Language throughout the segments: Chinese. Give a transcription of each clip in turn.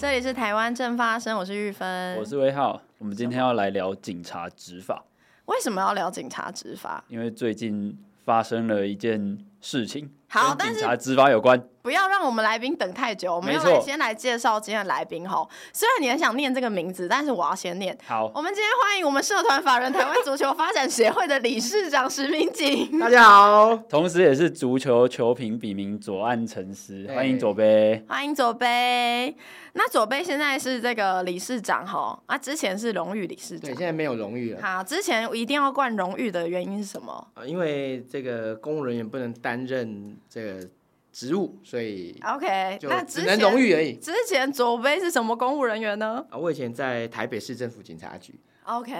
这里是台湾正发生，我是玉芬，我是威浩。我们今天要来聊警察执法。为什么要聊警察执法？因为最近发生了一件事情，好，跟警察执法有关。不要让我们来宾等太久，我们要来先来介绍今天的来宾哈。虽然你很想念这个名字，但是我要先念。好，我们今天欢迎我们社团法人台湾足球发展协会的理事长石明景。大家好，同时也是足球球评笔名左岸沉思，欢迎左杯，欢迎左杯。那左杯现在是这个理事长哈，啊，之前是荣誉理事长，对，现在没有荣誉了。好，之前一定要冠荣誉的原因是什么？呃，因为这个公务人员不能担任这个。职务，所以 OK，那只能荣誉而已。之前左威是什么公务人员呢？啊，我以前在台北市政府警察局。OK，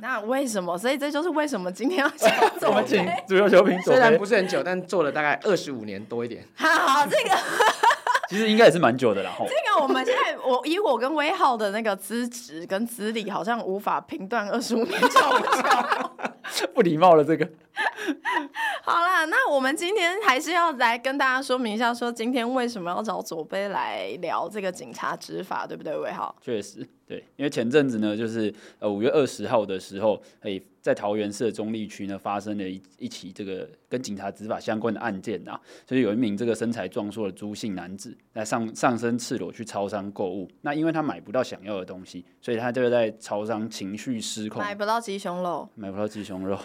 那为什么？所以这就是为什么今天要请左杯。请足球球评，虽然不是很久，但做了大概二十五年多一点。好，好，这个 其实应该也是蛮久的啦。这个我们现在，我以我跟威浩的那个资质跟资历，好像无法评断二十五年久不久。不礼貌了，这个。好啦，那我们今天还是要来跟大家说明一下，说今天为什么要找左贝来聊这个警察执法，对不对，威浩？确实，对，因为前阵子呢，就是呃五月二十号的时候，诶，在桃园市的中坜区呢，发生了一一起这个跟警察执法相关的案件啊，就是有一名这个身材壮硕的朱姓男子，在上上身赤裸去超商购物，那因为他买不到想要的东西，所以他就在超商情绪失控，买不到鸡胸肉，买不到鸡胸肉。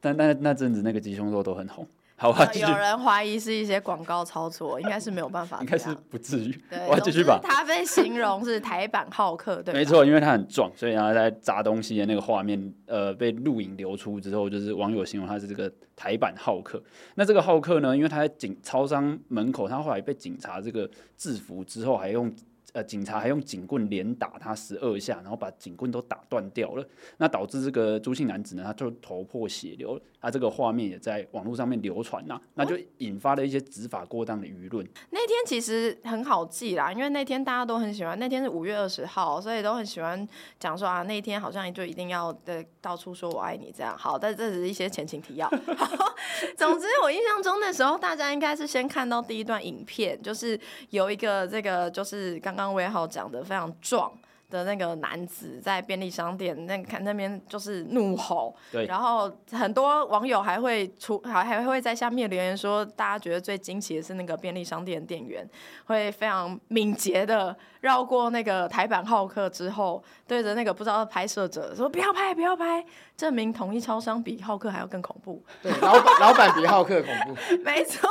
但那那阵子那个鸡胸肉都很红，好啊，有人怀疑是一些广告操作，应该是没有办法，应该是不至于。对，我要继续吧。他被形容是台版浩克，对，没错，因为他很壮，所以他在砸东西的那个画面，呃，被录影流出之后，就是网友形容他是这个台版浩克。那这个浩克呢，因为他在警超商门口，他后来被警察这个制服之后，还用。呃，警察还用警棍连打他十二下，然后把警棍都打断掉了。那导致这个朱姓男子呢，他就头破血流。他这个画面也在网络上面流传呐，那就引发了一些执法过当的舆论。那天其实很好记啦，因为那天大家都很喜欢。那天是五月二十号，所以都很喜欢讲说啊，那天好像就一定要的到处说我爱你这样。好，但这只是一些前情提要。总之我印象中那时候大家应该是先看到第一段影片，就是有一个这个就是刚。刚威浩讲的非常壮的那个男子在便利商店那看那边就是怒吼，对，然后很多网友还会出还还会在下面留言说，大家觉得最惊奇的是那个便利商店店员会非常敏捷的绕过那个台版浩克之后，对着那个不知道拍摄者说不要拍不要拍，证明统一超商比浩克还要更恐怖，对，老板 老板比浩克恐怖，没错。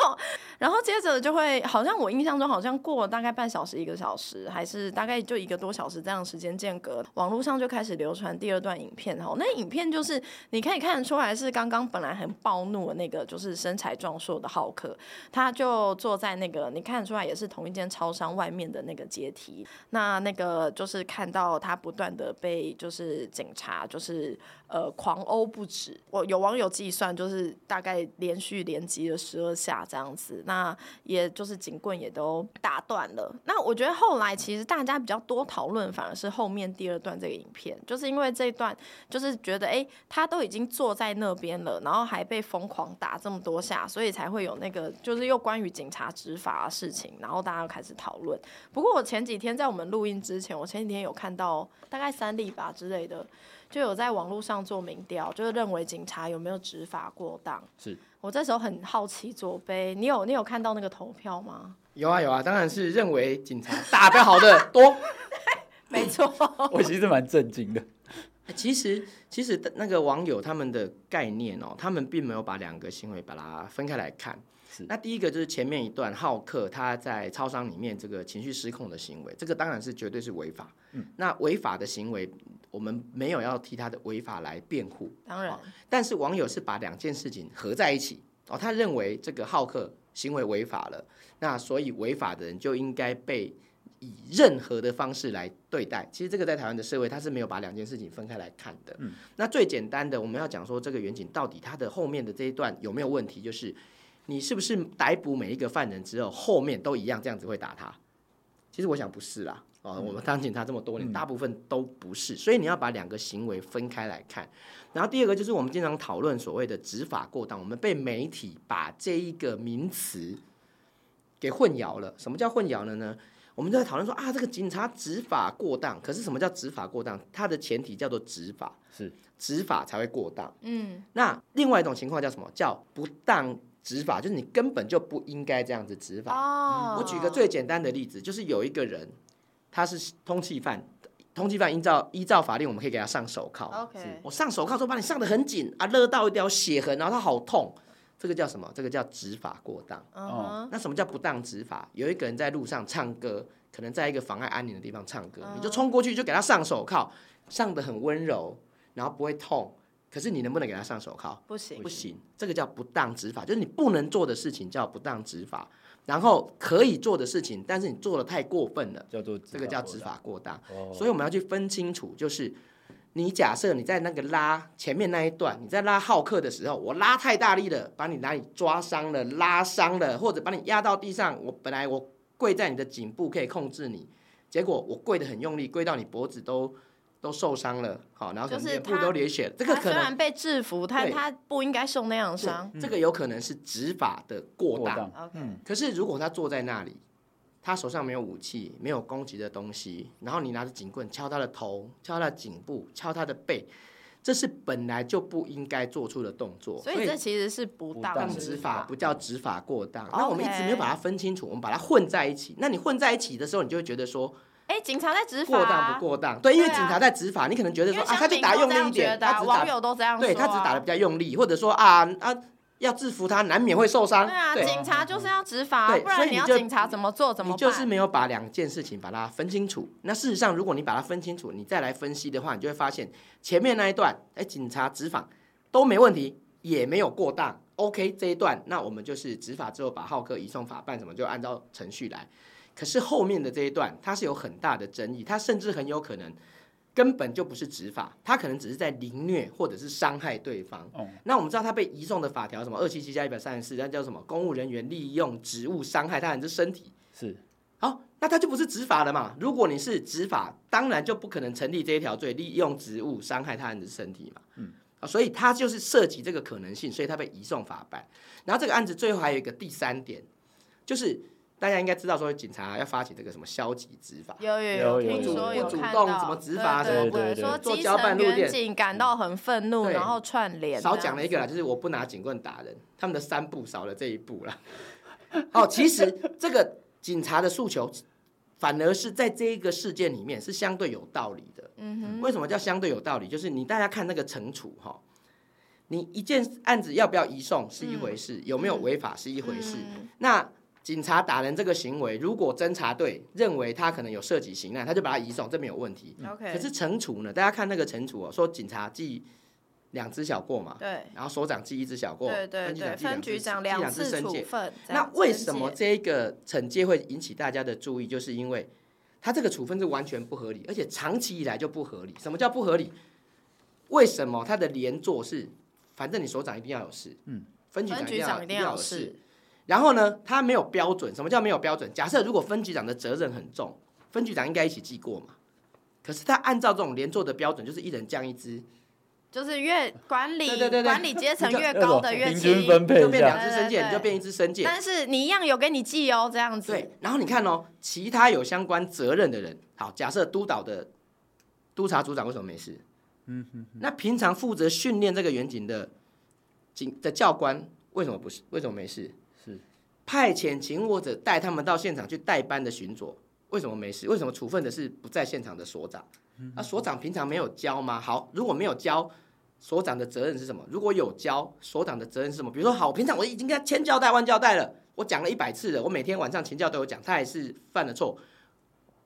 然后接着就会，好像我印象中好像过了大概半小时一个小时，还是大概就一个多小时这样时间间隔，网络上就开始流传第二段影片哈。那影片就是你可以看得出来是刚刚本来很暴怒的那个，就是身材壮硕的浩克，他就坐在那个你看得出来也是同一间超商外面的那个阶梯。那那个就是看到他不断的被就是警察就是呃狂殴不止，我有网友计算就是大概连续连击了十二下这样子。那也就是警棍也都打断了。那我觉得后来其实大家比较多讨论，反而是后面第二段这个影片，就是因为这一段就是觉得，哎，他都已经坐在那边了，然后还被疯狂打这么多下，所以才会有那个就是又关于警察执法的事情，然后大家又开始讨论。不过我前几天在我们录音之前，我前几天有看到大概三例吧之类的，就有在网络上做民调，就是认为警察有没有执法过当。是。我这时候很好奇，左杯，你有你有看到那个投票吗？有啊有啊，当然是认为警察打得好的多，没错。我其实蛮震惊的。其实其实那个网友他们的概念哦，他们并没有把两个行为把它分开来看。是。那第一个就是前面一段浩克他在超商里面这个情绪失控的行为，这个当然是绝对是违法。嗯。那违法的行为。我们没有要替他的违法来辩护，当然，但是网友是把两件事情合在一起哦，他认为这个浩克行为违法了，那所以违法的人就应该被以任何的方式来对待。其实这个在台湾的社会，他是没有把两件事情分开来看的。嗯，那最简单的，我们要讲说这个远景到底他的后面的这一段有没有问题，就是你是不是逮捕每一个犯人之后，后面都一样这样子会打他？其实我想不是啦。哦，我们当警察这么多年，大部分都不是，所以你要把两个行为分开来看。然后第二个就是我们经常讨论所谓的执法过当，我们被媒体把这一个名词给混淆了。什么叫混淆了呢？我们就在讨论说啊，这个警察执法过当。可是什么叫执法过当？它的前提叫做执法，是执法才会过当。嗯，那另外一种情况叫什么？叫不当执法，就是你根本就不应该这样子执法。哦，我举个最简单的例子，就是有一个人，他是通缉犯，通缉犯依照依照法令，我们可以给他上手铐。OK，我上手铐之后把你上的很紧啊，勒到一条血痕，然后他好痛。这个叫什么？这个叫执法过当。嗯，那什么叫不当执法？有一个人在路上唱歌，可能在一个妨碍安宁的地方唱歌，嗯、你就冲过去就给他上手铐，上的很温柔，然后不会痛。可是你能不能给他上手铐？不行，不行。这个叫不当执法，就是你不能做的事情叫不当执法，然后可以做的事情，但是你做的太过分了，叫做这个叫执法过当。哦、所以我们要去分清楚，就是。你假设你在那个拉前面那一段，你在拉浩克的时候，我拉太大力了，把你哪里抓伤了、拉伤了，或者把你压到地上。我本来我跪在你的颈部可以控制你，结果我跪得很用力，跪到你脖子都都受伤了，好，然后可能脸部都流血。这个可能虽然被制服，但他不应该受那样伤。这个有可能是执法的过当。过当嗯，可是如果他坐在那里。他手上没有武器，没有攻击的东西，然后你拿着警棍敲他的头，敲他的颈部，敲他的背，这是本来就不应该做出的动作。所以这其实是不当执法，不叫执法过当。那我们一直没有把它分清楚，我们把它混在一起。那你混在一起的时候，你就会觉得说，哎，警察在执法，过当不过当？对，因为警察在执法，你可能觉得说啊，他就打用力一点，他只打，网友都这样说，对他只打的比较用力，或者说啊啊。要制服他，难免会受伤。对啊，对警察就是要执法，对，不然你要警察怎么做？怎么办？你就是没有把两件事情把它分清楚。那事实上，如果你把它分清楚，你再来分析的话，你就会发现前面那一段，哎，警察执法都没问题，也没有过当。OK，这一段，那我们就是执法之后把浩克移送法办，什么就按照程序来。可是后面的这一段，它是有很大的争议，它甚至很有可能。根本就不是执法，他可能只是在凌虐或者是伤害对方。哦、那我们知道他被移送的法条什么二七七加一百三十四，那叫什么？公务人员利用职务伤害他人之身体。是。好，那他就不是执法了嘛？如果你是执法，当然就不可能成立这一条罪，利用职务伤害他人的身体嘛。嗯。啊，所以他就是涉及这个可能性，所以他被移送法办。然后这个案子最后还有一个第三点，就是。大家应该知道，说警察要发起这个什么消极执法，有有有，听说有主动怎么执法什么，对对对，说基层员警感到很愤怒，然后串联。少讲了一个啦，就是我不拿警棍打人，他们的三步少了这一步啦。哦，其实 这个警察的诉求，反而是在这一个事件里面是相对有道理的。嗯哼，为什么叫相对有道理？就是你大家看那个惩处哈，你一件案子要不要移送是一回事，有没有违法是一回事，那。警察打人这个行为，如果侦查队认为他可能有涉及刑案，他就把他移送，这没有问题。Okay. 可是惩处呢？大家看那个惩处哦，说警察记两只小过嘛，对，然后所长记一只小过，对对对，分局长两次处分。那为什么这个惩戒会引起大家的注意？就是因为他这个处分是完全不合理，而且长期以来就不合理。什么叫不合理？为什么他的连坐是？反正你所长一定要有事，嗯，分局长一定要有事。然后呢，他没有标准。什么叫没有标准？假设如果分局长的责任很重，分局长应该一起记过嘛。可是他按照这种连坐的标准，就是一人降一支，就是越管理对对对对管理阶层越高的越平均分配，就变两支申诫，你就变一支申诫。但是你一样有给你记哦，这样子。对，然后你看哦，其他有相关责任的人，好，假设督导的督察组长为什么没事？嗯哼，那平常负责训练这个远景的警的教官为什么不是？为什么没事？派遣勤务者带他们到现场去代班的巡逻，为什么没事？为什么处分的是不在现场的所长？那所长平常没有教吗？好，如果没有教，所长的责任是什么？如果有教，所长的责任是什么？比如说，好，平常我已经跟他千交代万交代了，我讲了一百次了，我每天晚上请教都有讲，他还是犯了错，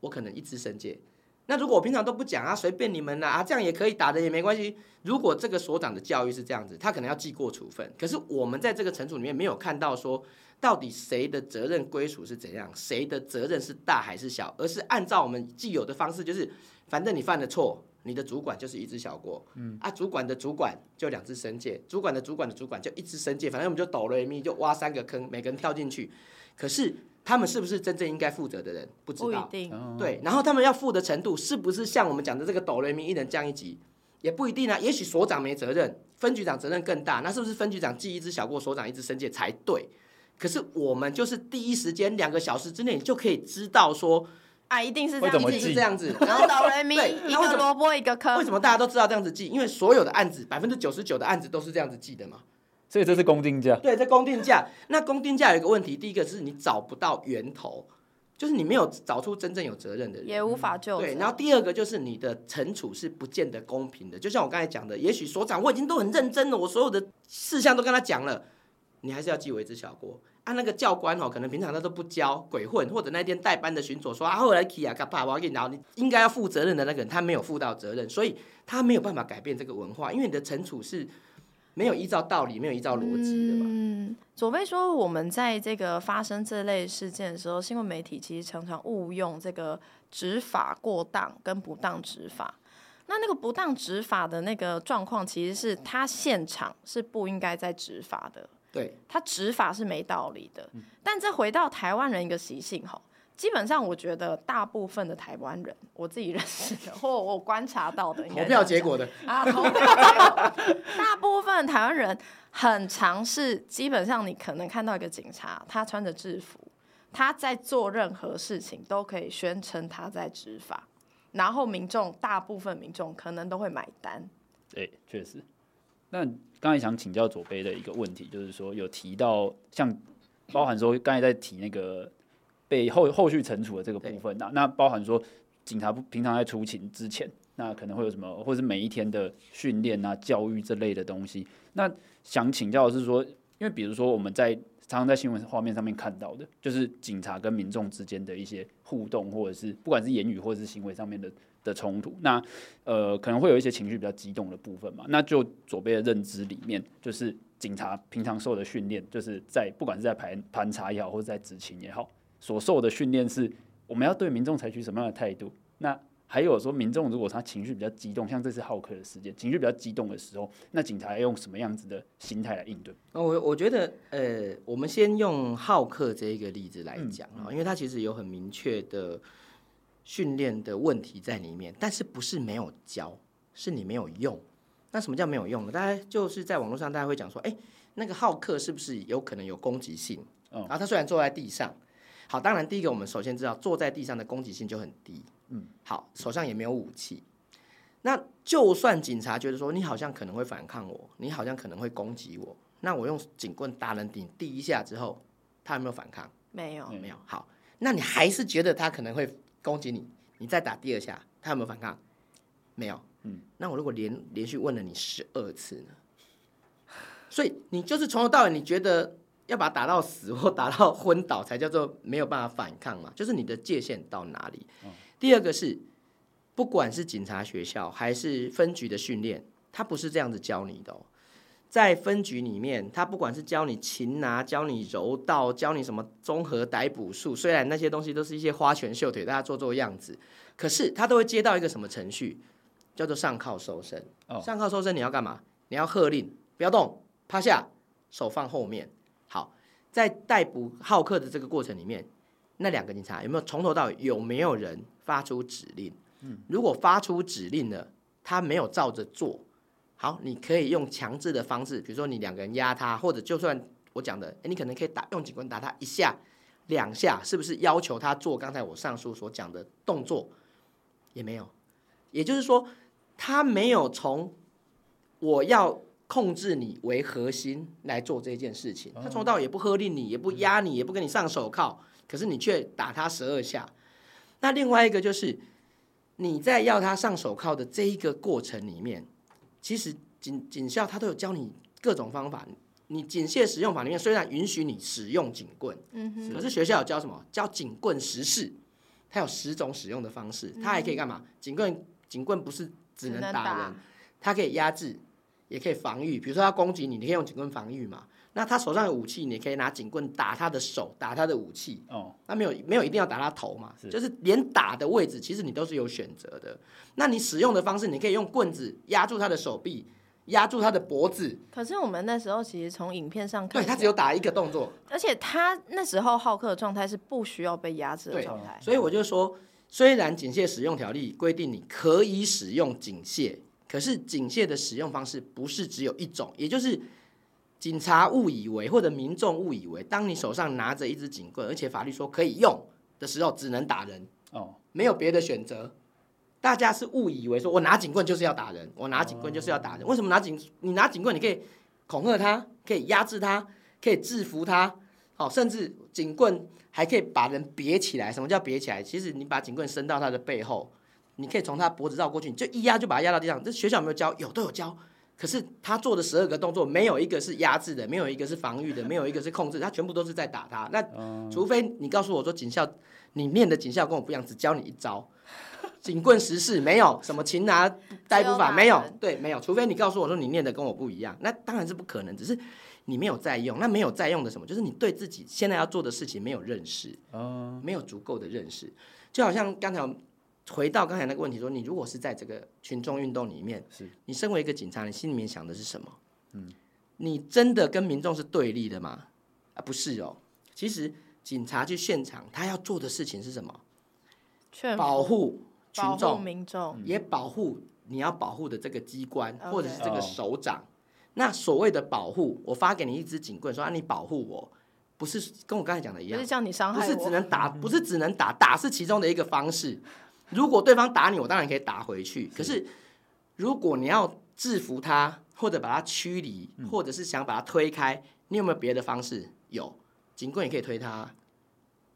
我可能一支申诫。那如果我平常都不讲啊，随便你们啦啊，这样也可以打的也没关系。如果这个所长的教育是这样子，他可能要记过处分。可是我们在这个惩处里面没有看到说。到底谁的责任归属是怎样？谁的责任是大还是小？而是按照我们既有的方式，就是反正你犯了错，你的主管就是一只小过，嗯啊，主管的主管就两只申界，主管的主管的主管就一只申界，反正我们就哆来咪就挖三个坑，每个人跳进去。可是他们是不是真正应该负责的人？不知道，不一定。对，然后他们要负的程度是不是像我们讲的这个哆来咪一人降一级？也不一定啊。也许所长没责任，分局长责任更大，那是不是分局长记一只小过，所长一只申界才对？可是我们就是第一时间两个小时之内就可以知道说啊，一定是这样，会怎么记一定是这样子。然后哆来咪，对一个萝卜一个坑。为什么大家都知道这样子记？因为所有的案子，百分之九十九的案子都是这样子记的嘛。所以这是公定价。对，这公定价。那公定价有一个问题，第一个是你找不到源头，就是你没有找出真正有责任的人，也无法救。对，然后第二个就是你的惩处是不见得公平的。就像我刚才讲的，也许所长我已经都很认真了，我所有的事项都跟他讲了，你还是要记为之小过。啊，那个教官哦，可能平常他都不教，鬼混，或者那天代班的巡佐说啊，后来去啊，干爸，我要给你，然后你应该要负责任的那个人，他没有负到责任，所以他没有办法改变这个文化，因为你的惩处是。没有依照道理，没有依照逻辑的嘛。嗯，左贝说，我们在这个发生这类事件的时候，新闻媒体其实常常误用这个执法过当跟不当执法。那那个不当执法的那个状况，其实是他现场是不应该在执法的。对，他执法是没道理的。但这回到台湾人一个习性哈。基本上，我觉得大部分的台湾人，我自己认识的 或我观察到的，投票结果的啊，投票结果，大部分台湾人很尝试，基本上你可能看到一个警察，他穿着制服，他在做任何事情都可以宣称他在执法，然后民众大部分民众可能都会买单。对，确实。那刚才想请教左贝的一个问题，就是说有提到像包含说刚才在提那个。被后后续惩处的这个部分，那那包含说警察不平常在出勤之前，那可能会有什么，或是每一天的训练啊、教育这类的东西。那想请教的是说，因为比如说我们在常常在新闻画面上面看到的，就是警察跟民众之间的一些互动，或者是不管是言语或者是行为上面的的冲突，那呃可能会有一些情绪比较激动的部分嘛。那就左贝的认知里面，就是警察平常受的训练，就是在不管是在盘盘查也好，或者在执勤也好。所受的训练是，我们要对民众采取什么样的态度？那还有说，民众如果他情绪比较激动，像这次浩克的事件，情绪比较激动的时候，那警察要用什么样子的心态来应对？我我觉得，呃，我们先用浩克这一个例子来讲啊，嗯、因为他其实有很明确的训练的问题在里面，但是不是没有教，是你没有用。那什么叫没有用呢？大家就是在网络上，大家会讲说，哎，那个好客是不是有可能有攻击性？嗯、然后他虽然坐在地上。好，当然，第一个我们首先知道，坐在地上的攻击性就很低。嗯，好，手上也没有武器。那就算警察觉得说你好像可能会反抗我，你好像可能会攻击我，那我用警棍打人顶第一下之后，他有没有反抗？没有，没有。好，那你还是觉得他可能会攻击你，你再打第二下，他有没有反抗？没有。嗯，那我如果连连续问了你十二次呢？所以你就是从头到尾你觉得。要把他打到死或打到昏倒才叫做没有办法反抗嘛？就是你的界限到哪里？第二个是，不管是警察学校还是分局的训练，他不是这样子教你的哦。在分局里面，他不管是教你擒拿、教你柔道、教你什么综合逮捕术，虽然那些东西都是一些花拳绣腿，大家做做样子，可是他都会接到一个什么程序，叫做上铐搜身。上铐搜身你要干嘛？你要喝令，不要动，趴下，手放后面。好在逮捕好客的这个过程里面，那两个警察有没有从头到尾有没有人发出指令？嗯，如果发出指令了，他没有照着做，好，你可以用强制的方式，比如说你两个人压他，或者就算我讲的，诶，你可能可以打用警棍打他一下、两下，是不是要求他做刚才我上述所讲的动作？也没有，也就是说，他没有从我要。控制你为核心来做这件事情，他从头到也不喝令你，也不压你，也不跟你上手铐，可是你却打他十二下。那另外一个就是你在要他上手铐的这一个过程里面，其实警警校他都有教你各种方法。你警械使用法里面虽然允许你使用警棍，可是学校有教什么？教警棍十式，它有十种使用的方式，它还可以干嘛？警棍警棍不是只能打人，它可以压制。也可以防御，比如说它攻击你，你可以用警棍防御嘛。那他手上有武器，你可以拿警棍打他的手，打他的武器。哦，那没有没有一定要打他头嘛，是就是连打的位置，其实你都是有选择的。那你使用的方式，你可以用棍子压住他的手臂，压住他的脖子。可是我们那时候其实从影片上看，对，他只有打一个动作，而且他那时候浩克的状态是不需要被压制的状态。所以我就说，虽然警械使用条例规定你可以使用警械。可是警械的使用方式不是只有一种，也就是警察误以为或者民众误以为，当你手上拿着一支警棍，而且法律说可以用的时候，只能打人。哦，没有别的选择。大家是误以为说，我拿警棍就是要打人，我拿警棍就是要打人。为什么拿警？你拿警棍，你可以恐吓他，可以压制他，可以制服他，好，甚至警棍还可以把人别起来。什么叫别起来？其实你把警棍伸到他的背后，你可以从他脖子绕过去，你就一压就把他压到地上。这学校有没有教？有，都有教。可是他做的十二个动作，没有一个是压制的，没有一个是防御的，没有一个是控制，他全部都是在打他。那除非你告诉我说警校，你念的警校跟我不一样，只教你一招。警棍十式没有什么擒拿逮捕法没有，对，没有。除非你告诉我说你念的跟我不一样，那当然是不可能。只是你没有在用，那没有在用的什么？就是你对自己现在要做的事情没有认识，没有足够的认识。就好像刚才回到刚才那个问题说，你如果是在这个群众运动里面，是你身为一个警察，你心里面想的是什么？嗯，你真的跟民众是对立的吗？啊，不是哦。其实警察去现场，他要做的事情是什么？保护。群众、民众也保护你要保护的这个机关，或者是这个首长。那所谓的保护，我发给你一支警棍，说啊，你保护我，不是跟我刚才讲的一样，不是叫你伤害我，不是只能打，不是只能打，打是其中的一个方式。如果对方打你，我当然可以打回去。可是如果你要制服他，或者把他驱离，或者是想把他推开，你有没有别的方式？有，警棍也可以推他，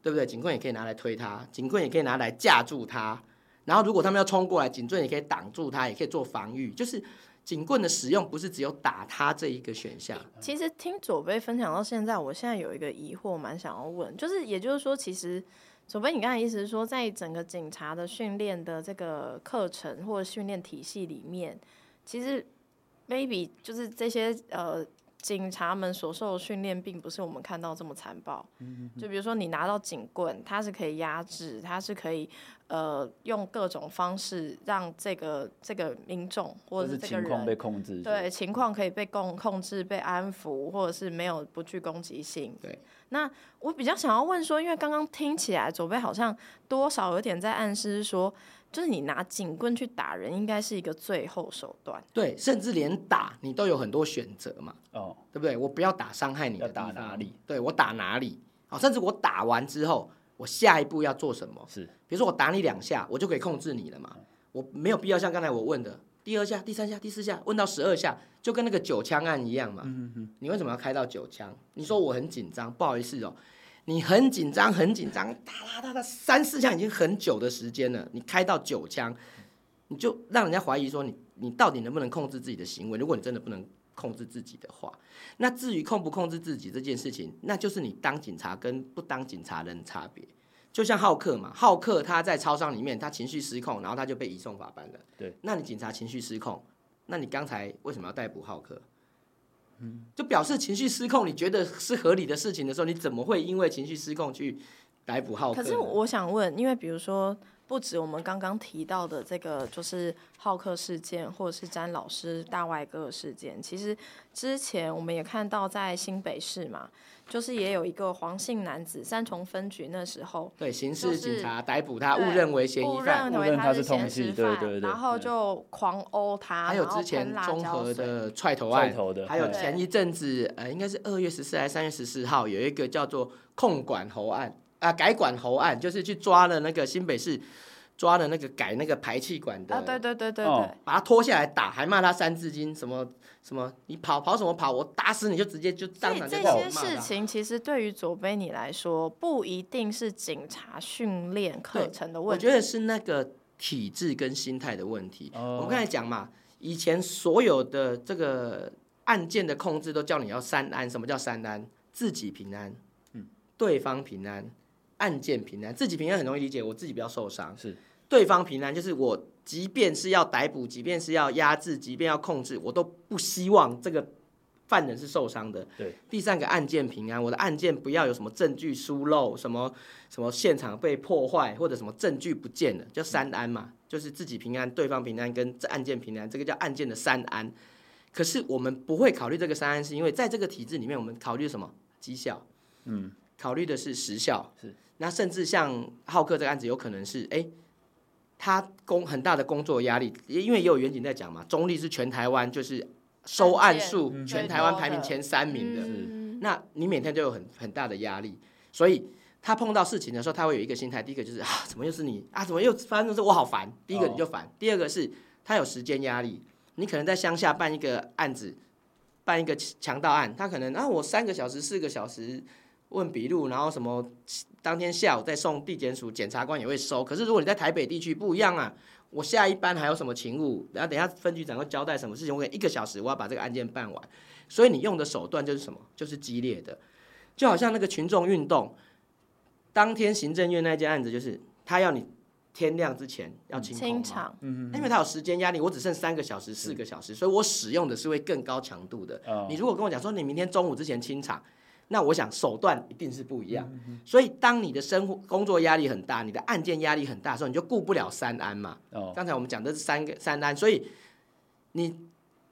对不对？警棍也可以拿来推他，警棍也可以拿来架住他。然后，如果他们要冲过来，警棍也可以挡住他，也可以做防御。就是警棍的使用不是只有打他这一个选项。其实听左贝分享到现在，我现在有一个疑惑，蛮想要问，就是也就是说，其实左贝，你刚才意思是说，在整个警察的训练的这个课程或者训练体系里面，其实 maybe 就是这些呃。警察们所受的训练并不是我们看到这么残暴，就比如说你拿到警棍，它是可以压制，它是可以呃用各种方式让这个这个民众或者是这个人被控制，对情况可以被控控制、被安抚，或者是没有不具攻击性。对，那我比较想要问说，因为刚刚听起来左贝好像多少有点在暗示说。就是你拿警棍去打人，应该是一个最后手段。对，甚至连打你都有很多选择嘛。哦，对不对？我不要打伤害你的，打哪里？对，我打哪里？好，甚至我打完之后，我下一步要做什么？是，比如说我打你两下，我就可以控制你了嘛。我没有必要像刚才我问的第二下、第三下、第四下，问到十二下，就跟那个九枪案一样嘛。嗯哼，你为什么要开到九枪？你说我很紧张，不好意思哦。你很紧张，很紧张，哒哒哒哒，三四枪已经很久的时间了，你开到九枪，你就让人家怀疑说你你到底能不能控制自己的行为？如果你真的不能控制自己的话，那至于控不控制自己这件事情，那就是你当警察跟不当警察人的差别。就像浩克嘛，浩克他在超商里面，他情绪失控，然后他就被移送法办了。对，那你警察情绪失控，那你刚才为什么要逮捕浩克？嗯就表示情绪失控，你觉得是合理的事情的时候，你怎么会因为情绪失控去逮捕浩克？可是我想问，因为比如说，不止我们刚刚提到的这个，就是浩克事件，或者是詹老师大外哥事件，其实之前我们也看到在新北市嘛。就是也有一个黄姓男子，三重分局那时候，对刑事警察逮捕他，误认为嫌疑犯，误认他是通缉，对对对，然后就狂殴他，还有之前综合的踹头案，还有前一阵子，呃，应该是二月十四还是三月十四号，有一个叫做控管喉案啊，改管喉案，就是去抓了那个新北市。抓了那个改那个排气管的，啊，对对对对对，把他拖下来打，还骂他三字经，什么什么，你跑跑什么跑，我打死你就直接就当场就骂。这些事情其实对于左贝你来说，不一定是警察训练课程的问题，我觉得是那个体制跟心态的问题。哦、我们刚才讲嘛，以前所有的这个案件的控制都叫你要三安，什么叫三安？自己平安，嗯，对方平安。案件平安，自己平安很容易理解，我自己不要受伤。是，对方平安就是我，即便是要逮捕，即便是要压制，即便要控制，我都不希望这个犯人是受伤的。对，第三个案件平安，我的案件不要有什么证据疏漏，什么什么现场被破坏或者什么证据不见了，叫三安嘛，就是自己平安，对方平安，跟这案件平安，这个叫案件的三安。可是我们不会考虑这个三安，是因为在这个体制里面，我们考虑什么？绩效，嗯，考虑的是时效，是。那甚至像浩克这个案子，有可能是哎、欸，他工很大的工作压力，因为也有远景在讲嘛，中立是全台湾就是收案数全台湾排名前三名的，那你每天都有很很大的压力，所以他碰到事情的时候，他会有一个心态，第一个就是啊，怎么又是你啊？怎么又发生这事？我好烦。第一个你就烦，第二个是他有时间压力。你可能在乡下办一个案子，办一个强盗案，他可能啊，我三个小时、四个小时问笔录，然后什么当天下午再送地检署，检察官也会收。可是如果你在台北地区不一样啊，我下一班还有什么勤务，然后等下分局长会交代什么事情，我给一个小时，我要把这个案件办完。所以你用的手段就是什么？就是激烈的，就好像那个群众运动。当天行政院那件案子，就是他要你天亮之前要清空嘛，嗯，因为他有时间压力，我只剩三个小时、四个小时，所以我使用的是会更高强度的。你如果跟我讲说你明天中午之前清场，那我想手段一定是不一样。所以当你的生活工作压力很大，你的案件压力很大的时候，你就顾不了三安嘛。刚才我们讲的是三个三安，所以你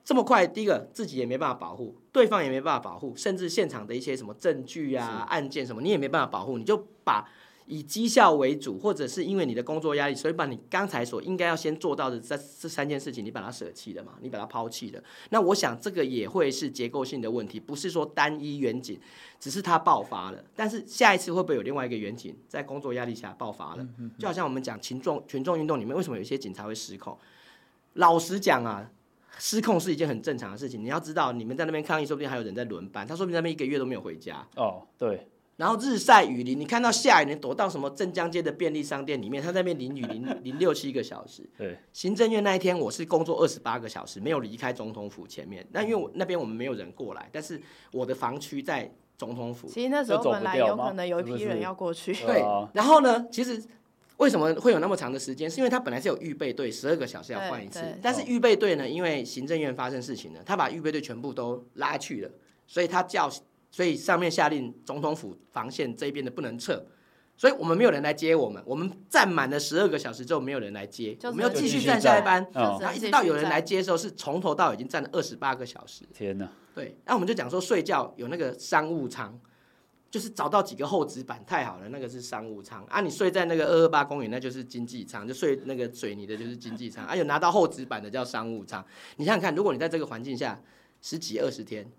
这么快，第一个自己也没办法保护，对方也没办法保护，甚至现场的一些什么证据啊、案件什么，你也没办法保护，你就把。以绩效为主，或者是因为你的工作压力，所以把你刚才所应该要先做到的这这三件事情，你把它舍弃了嘛？你把它抛弃了。那我想这个也会是结构性的问题，不是说单一远景，只是它爆发了。但是下一次会不会有另外一个远景在工作压力下爆发了？就好像我们讲群众群众运动里面，为什么有些警察会失控？老实讲啊，失控是一件很正常的事情。你要知道，你们在那边抗议，说不定还有人在轮班，他说不定那边一个月都没有回家。哦，对。然后日晒雨淋，你看到下雨，你躲到什么镇江街的便利商店里面，他在那边淋雨淋 淋六七个小时。对，行政院那一天我是工作二十八个小时，没有离开总统府前面。那因为我那边我们没有人过来，但是我的房区在总统府。其实那时候本来有可能有一批人要过去。对，然后呢，其实为什么会有那么长的时间？是因为他本来是有预备队，十二个小时要换一次。但是预备队呢，因为行政院发生事情了，他把预备队全部都拉去了，所以他叫。所以上面下令总统府防线这边的不能撤，所以我们没有人来接我们。我们站满了十二个小时之后，没有人来接，我们要继续站下一班。然后一直到有人来接的时候，是从头到尾已经站了二十八个小时。天哪！对，那我们就讲说睡觉有那个商务舱，就是找到几个厚纸板，太好了，那个是商务舱啊。你睡在那个二二八公园，那就是经济舱，就睡那个水泥的，就是经济舱。啊，有拿到厚纸板的叫商务舱。你想想看，如果你在这个环境下十几二十天。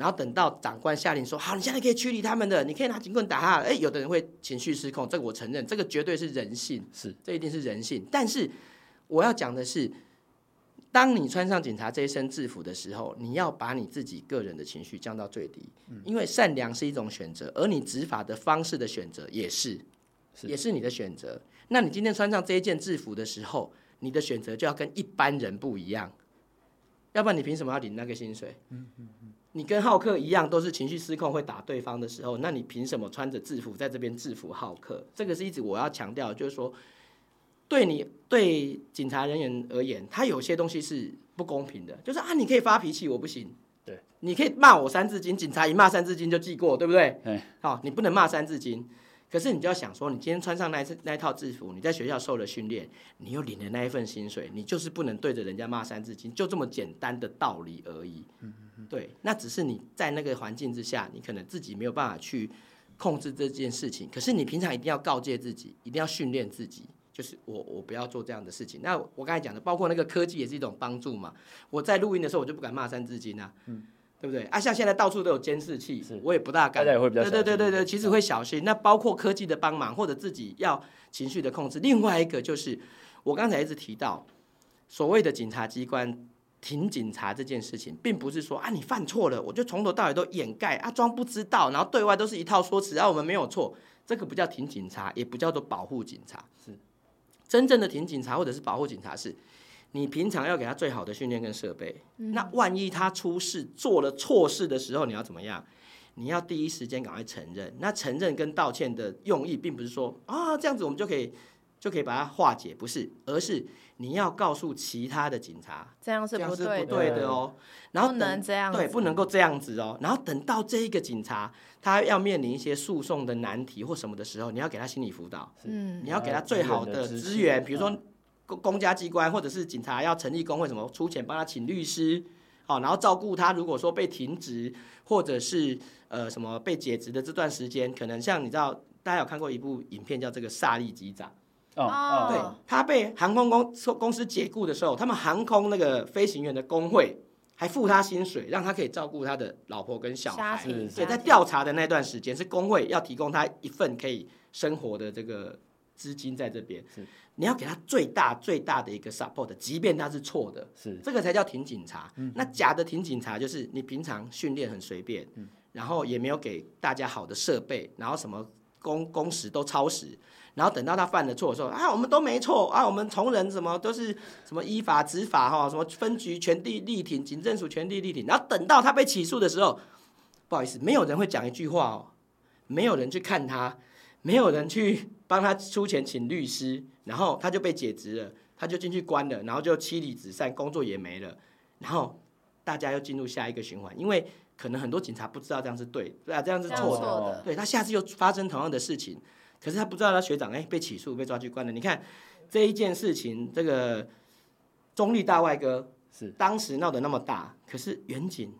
然后等到长官下令说好，你现在可以驱离他们的，你可以拿警棍打他。哎，有的人会情绪失控，这个我承认，这个绝对是人性，是，这一定是人性。但是我要讲的是，当你穿上警察这一身制服的时候，你要把你自己个人的情绪降到最低，嗯，因为善良是一种选择，而你执法的方式的选择也是，是，也是你的选择。那你今天穿上这一件制服的时候，你的选择就要跟一般人不一样，要不然你凭什么要领那个薪水？嗯嗯嗯。你跟浩克一样，都是情绪失控会打对方的时候，那你凭什么穿着制服在这边制服浩克？这个是一直我要强调，就是说，对你对警察人员而言，他有些东西是不公平的，就是啊，你可以发脾气，我不行。对，你可以骂我三字经，警察一骂三字经就记过，对不对？好，你不能骂三字经。可是你就要想说，你今天穿上那那套制服，你在学校受了训练，你又领了那一份薪水，你就是不能对着人家骂三字经，就这么简单的道理而已。嗯嗯对，那只是你在那个环境之下，你可能自己没有办法去控制这件事情。可是你平常一定要告诫自己，一定要训练自己，就是我我不要做这样的事情。那我刚才讲的，包括那个科技也是一种帮助嘛。我在录音的时候，我就不敢骂三字经啊。嗯。对不对啊？像现在到处都有监视器，我也不大敢。大家也会比较。对对对对对，其实会小心。那包括科技的帮忙，或者自己要情绪的控制。另外一个就是，我刚才一直提到，所谓的警察机关停警察这件事情，并不是说啊你犯错了，我就从头到尾都掩盖啊装不知道，然后对外都是一套说辞，啊我们没有错，这个不叫停警察，也不叫做保护警察。是真正的停警察或者是保护警察是。你平常要给他最好的训练跟设备，嗯，那万一他出事做了错事的时候，你要怎么样？你要第一时间赶快承认。那承认跟道歉的用意，并不是说啊这样子我们就可以就可以把它化解，不是，而是你要告诉其他的警察，这样是不对的，不对的哦。然后不能这样，对，不能够这样子哦。然后等到这一个警察他要面临一些诉讼的难题或什么的时候，你要给他心理辅导，嗯，你要给他最好的资源，比如说。公家机关或者是警察要成立工会，什么出钱帮他请律师，好，然后照顾他。如果说被停职或者是呃什么被解职的这段时间，可能像你知道，大家有看过一部影片叫《这个萨利机长》哦，对，他被航空公公司解雇的时候，他们航空那个飞行员的工会还付他薪水，让他可以照顾他的老婆跟小孩。是所以在调查的那段时间，是工会要提供他一份可以生活的这个资金在这边。是，你要给他最大最大的一个 support，即便他是错的。是，这个才叫挺警察。嗯、那假的挺警察就是你平常训练很随便，嗯、然后也没有给大家好的设备，然后什么工工时都超时。然后等到他犯了错的时候啊，我们都没错啊，我们从人什么都是什么依法执法哈，什么分局全力力挺，警政署全力力挺。然后等到他被起诉的时候，不好意思，没有人会讲一句话哦，没有人去看他，没有人去帮他出钱请律师，然后他就被解职了，他就进去关了，然后就妻离子散，工作也没了，然后大家又进入下一个循环，因为可能很多警察不知道这样是对，对啊，这样是错的，对，他下次又发生同样的事情。可是他不知道他学长哎、欸、被起诉被抓去关了。你看这一件事情，这个中立大外哥是当时闹得那么大，可是远景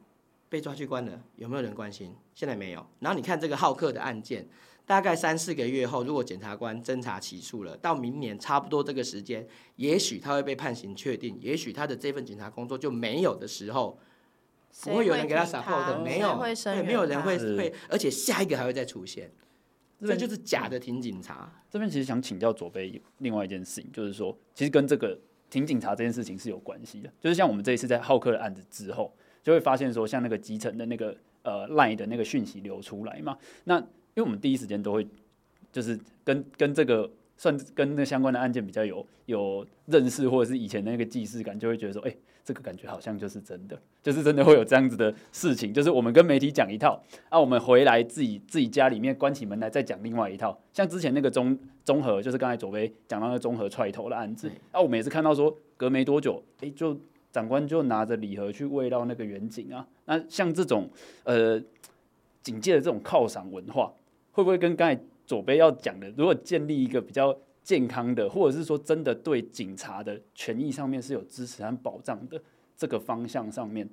被抓去关了，有没有人关心？现在没有。然后你看这个浩克的案件，大概三四个月后，如果检察官侦查起诉了，到明年差不多这个时间，也许他会被判刑确定，也许他的这份警察工作就没有的时候，不会有人给他 support 的，没有，对，没有人会会，而且下一个还会再出现。这就是假的挺警察。这边其实想请教左贝另外一件事情，就是说，其实跟这个挺警察这件事情是有关系的。就是像我们这一次在浩克的案子之后，就会发现说，像那个集成的那个呃 line 的那个讯息流出来嘛，那因为我们第一时间都会就是跟跟这个算跟那相关的案件比较有有认识，或者是以前的那个既视感，就会觉得说，哎。这个感觉好像就是真的，就是真的会有这样子的事情，就是我们跟媒体讲一套，啊，我们回来自己自己家里面关起门来再讲另外一套。像之前那个综综合，就是刚才左威讲到那个综合踹头的案子，啊，我们也是看到说隔没多久，诶，就长官就拿着礼盒去慰劳那个远景啊。那像这种呃警戒的这种犒赏文化，会不会跟刚才左边要讲的，如果建立一个比较健康的，或者是说真的对警察的权益上面是有支持和保障的这个方向上面，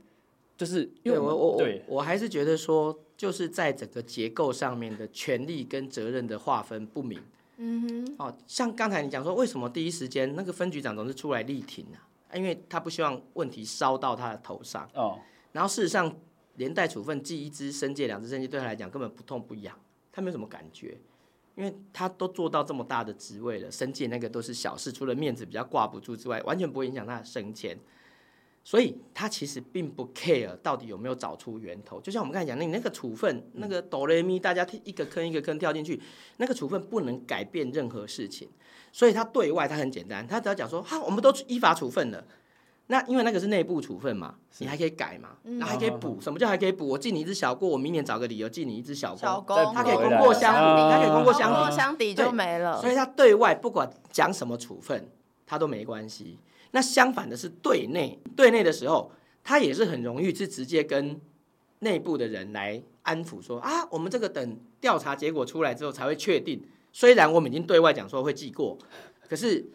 就是因为我我我对我还是觉得说，就是在整个结构上面的权利跟责任的划分不明。嗯哼，哦，像刚才你讲说，为什么第一时间那个分局长总是出来力挺啊？因为他不希望问题烧到他的头上。哦，然后事实上连带处分记一支申诫两支申诫对他来讲根本不痛不痒，他没有什么感觉。因为他都做到这么大的职位了，升迁那个都是小事，除了面子比较挂不住之外，完全不会影响他的升迁。所以他其实并不 care 到底有没有找出源头。就像我们刚才讲，你那个处分，那个哆来咪，大家一个坑一个坑跳进去，那个处分不能改变任何事情。所以他对外他很简单，他只要讲说，哈，我们都依法处分了。那因为那个是内部处分嘛，你还可以改嘛，那还可以补。什么叫还可以补？我记你一只小过，我明年找个理由记你一只小过，他可以功过相抵，他可以功过相抵就没了。所以他对外不管讲什么处分，他都没关系。那相反的是对内，对内的时候，他也是很容易是直接跟内部的人来安抚说啊，我们这个等调查结果出来之后才会确定。虽然我们已经对外讲说会记过，可是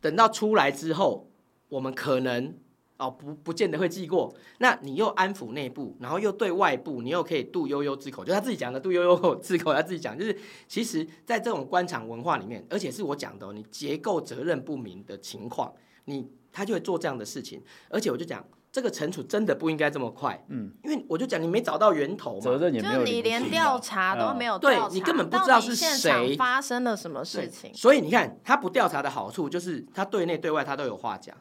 等到出来之后。我们可能哦不不见得会记过，那你又安抚内部，然后又对外部，你又可以度悠悠之口，就他自己讲的度悠悠之口，他自己讲，就是其实，在这种官场文化里面，而且是我讲的哦，你结构责任不明的情况，你他就会做这样的事情，而且我就讲这个惩处真的不应该这么快，嗯，因为我就讲你没找到源头嘛，责任也没有，就你连调查都没有对你根本不知道是谁。发生了什么事情，所以你看他不调查的好处就是他对内对外他都有话讲。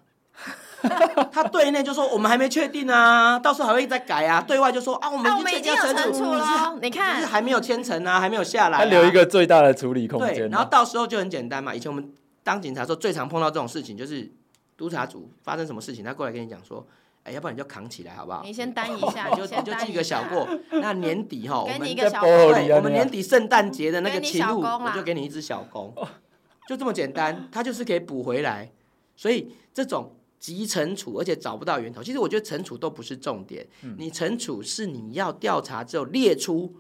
他对内就说我们还没确定啊，到时候还会再改啊。对外就说啊，我们已经惩处了，你看是，还没有签成啊，还没有下来，他留一个最大的处理空间。对，然后到时候就很简单嘛。以前我们当警察的时候，最常碰到这种事情，就是督察组发生什么事情，他过来跟你讲说，哎，要不然你就扛起来好不好？你先担一下，你就你就记个小过。那年底哈，我们对，我们年底圣诞节的那个勤务，我就给你一只小工，就这么简单，他就是可以补回来。所以这种。急惩处，而且找不到源头。其实我觉得惩处都不是重点，嗯、你惩处是你要调查之后列出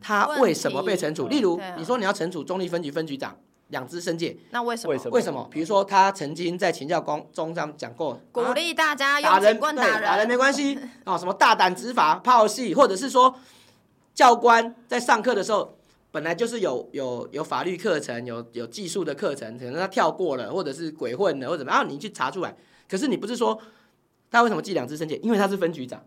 他为什么被惩处。例如，你说你要惩处中立分局分局长两支申诫，那为什么？为什么？比如说他曾经在勤教公中上讲过，鼓励大家打人，对，打人没关系啊，什么大胆执法、炮戏，或者是说教官在上课的时候本来就是有有有法律课程、有有技术的课程，可能他跳过了，或者是鬼混了，或者怎么，然后你去查出来。可是你不是说他为什么记两支申诫？因为他是分局长，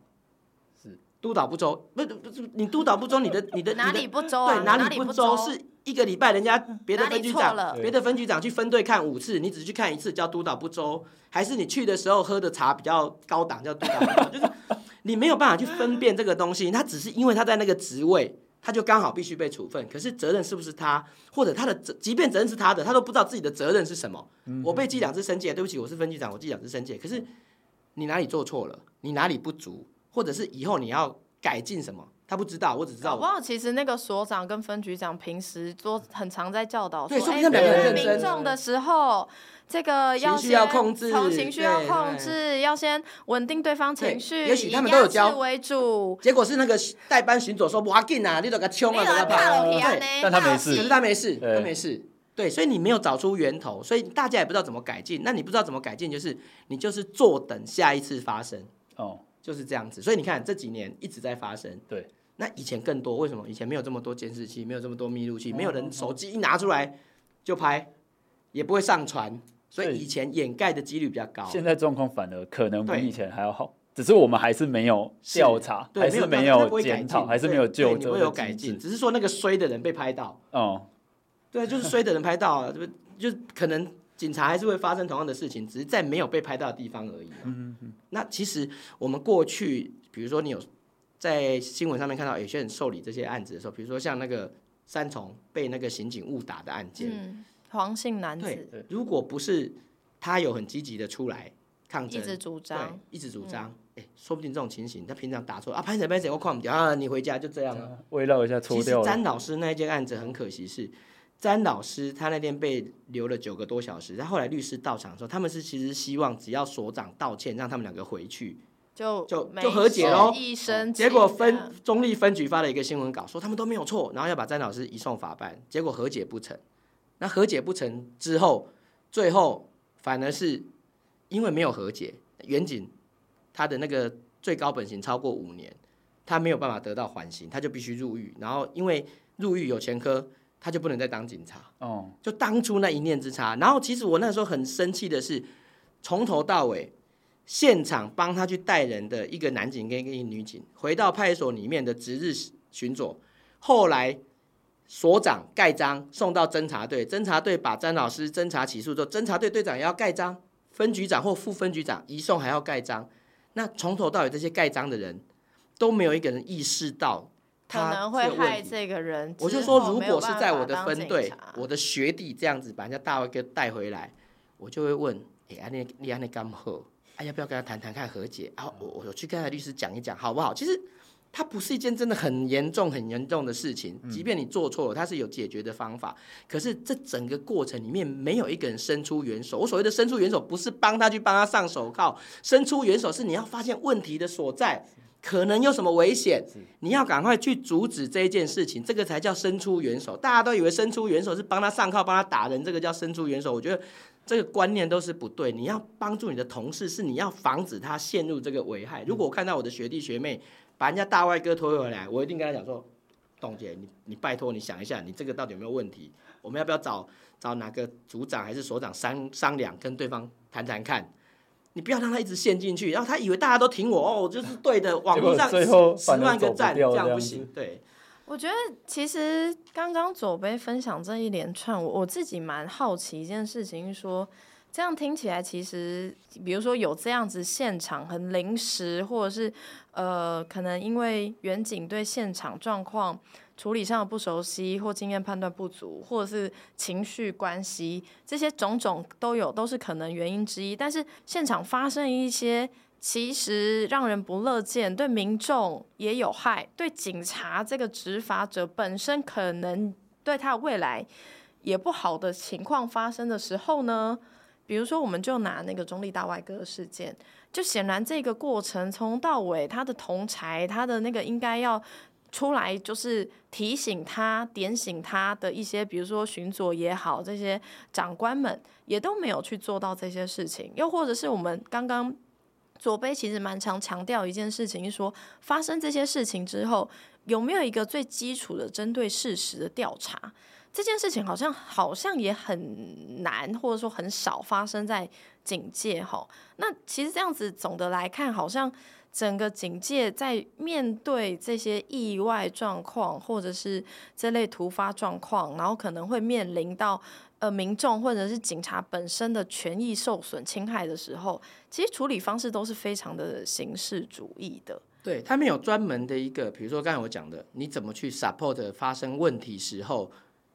是督导不周，不不是你督导不周，你的你的哪里不周啊？对，哪里不周是一个礼拜人家别的分局长，别的分局长去分队看五次，你只去看一次叫督导不周，还是你去的时候喝的茶比较高档叫督导不周？就是你没有办法去分辨这个东西，他只是因为他在那个职位。他就刚好必须被处分，可是责任是不是他，或者他的责，即便责任是他的，他都不知道自己的责任是什么。嗯、我被记两次申诫，对不起，我是分局长，我记两次申诫。可是你哪里做错了？你哪里不足？或者是以后你要改进什么？他不知道，我只知道我。不过其实那个所长跟分局长平时都很常在教导说，对，说明他们两个人认真。民众的时候。这个要控制从情绪要控制，要先稳定对方情绪，也许他们都有教为主。结果是那个代班巡佐说：“不要紧啊，你都给他冲啊，给他跑。”但他没事，可是他没事，他没事。对，所以你没有找出源头，所以大家也不知道怎么改进。那你不知道怎么改进，就是你就是坐等下一次发生。哦，就是这样子。所以你看这几年一直在发生。对，那以前更多，为什么？以前没有这么多监视器，没有这么多密录器，没有人手机一拿出来就拍，也不会上传。所以以前掩盖的几率比较高，现在状况反而可能比以前还要好，只是我们还是没有调查，还是没有检讨，还是没有纠正，会有改进，只是说那个衰的人被拍到，哦，对，就是衰的人拍到，就就可能警察还是会发生同样的事情，只是在没有被拍到的地方而已。嗯嗯。那其实我们过去，比如说你有在新闻上面看到有些人受理这些案子的时候，比如说像那个三重被那个刑警误打的案件。黄姓男子，对，如果不是他有很积极的出来抗争，一直主张，一直主张，哎、嗯欸，说不定这种情形，他平常打错啊，拍谁拍谁，我看不掉啊，你回家就这样了，围绕一下搓掉。其实詹老师那一件案子很可惜是，詹老师他那天被留了九个多小时，他后来律师到场的时候，他们是其实希望只要所长道歉，让他们两个回去就就就和解喽。结果分中立分局发了一个新闻稿，说他们都没有错，然后要把詹老师移送法办，结果和解不成。那和解不成之后，最后反而是因为没有和解，远景他的那个最高本刑超过五年，他没有办法得到缓刑，他就必须入狱。然后因为入狱有前科，他就不能再当警察。哦，就当初那一念之差。然后其实我那时候很生气的是，从头到尾现场帮他去带人的一个男警跟一个女警，回到派出所里面的值日巡佐，后来。所长盖章送到侦查队，侦查队把詹老师侦查起诉之后，侦查队队长也要盖章，分局长或副分局长移送还要盖章。那从头到尾这些盖章的人都没有一个人意识到他可能会害这个人。我就说，如果是在我的分队，我的学弟这样子把人家大卫哥带回来，我就会问：哎、欸，你你安尼干好？哎，要不要跟他谈谈看和解？啊，我我去跟他律师讲一讲，好不好？其实。它不是一件真的很严重、很严重的事情，即便你做错了，它是有解决的方法。可是这整个过程里面没有一个人伸出援手。我所谓的伸出援手，不是帮他去帮他上手铐，伸出援手是你要发现问题的所在，可能有什么危险，你要赶快去阻止这一件事情，这个才叫伸出援手。大家都以为伸出援手是帮他上铐、帮他打人，这个叫伸出援手。我觉得这个观念都是不对。你要帮助你的同事，是你要防止他陷入这个危害。如果我看到我的学弟学妹，把人家大外哥拖回来，我一定跟他讲说：“董姐，你你拜托你想一下，你这个到底有没有问题？我们要不要找找哪个组长还是所长商商量，跟对方谈谈看？你不要让他一直陷进去，然后他以为大家都挺我哦，就是对的，网络上十万个赞，这样不行。对，我觉得其实刚刚左杯分享这一连串，我我自己蛮好奇一件事情，说。这样听起来，其实比如说有这样子现场很临时，或者是呃，可能因为员警对现场状况处理上的不熟悉，或经验判断不足，或者是情绪关系，这些种种都有，都是可能原因之一。但是现场发生一些其实让人不乐见，对民众也有害，对警察这个执法者本身可能对他未来也不好的情况发生的时候呢？比如说，我们就拿那个中立大外哥事件，就显然这个过程从到尾，他的同才，他的那个应该要出来，就是提醒他、点醒他的一些，比如说巡佐也好，这些长官们也都没有去做到这些事情。又或者是我们刚刚左贝其实蛮常强调一件事情，说发生这些事情之后，有没有一个最基础的针对事实的调查？这件事情好像好像也很难，或者说很少发生在警界哈。那其实这样子总的来看，好像整个警界在面对这些意外状况，或者是这类突发状况，然后可能会面临到呃民众或者是警察本身的权益受损侵害的时候，其实处理方式都是非常的形式主义的。对，他们有专门的一个，比如说刚才我讲的，你怎么去 support 发生问题时候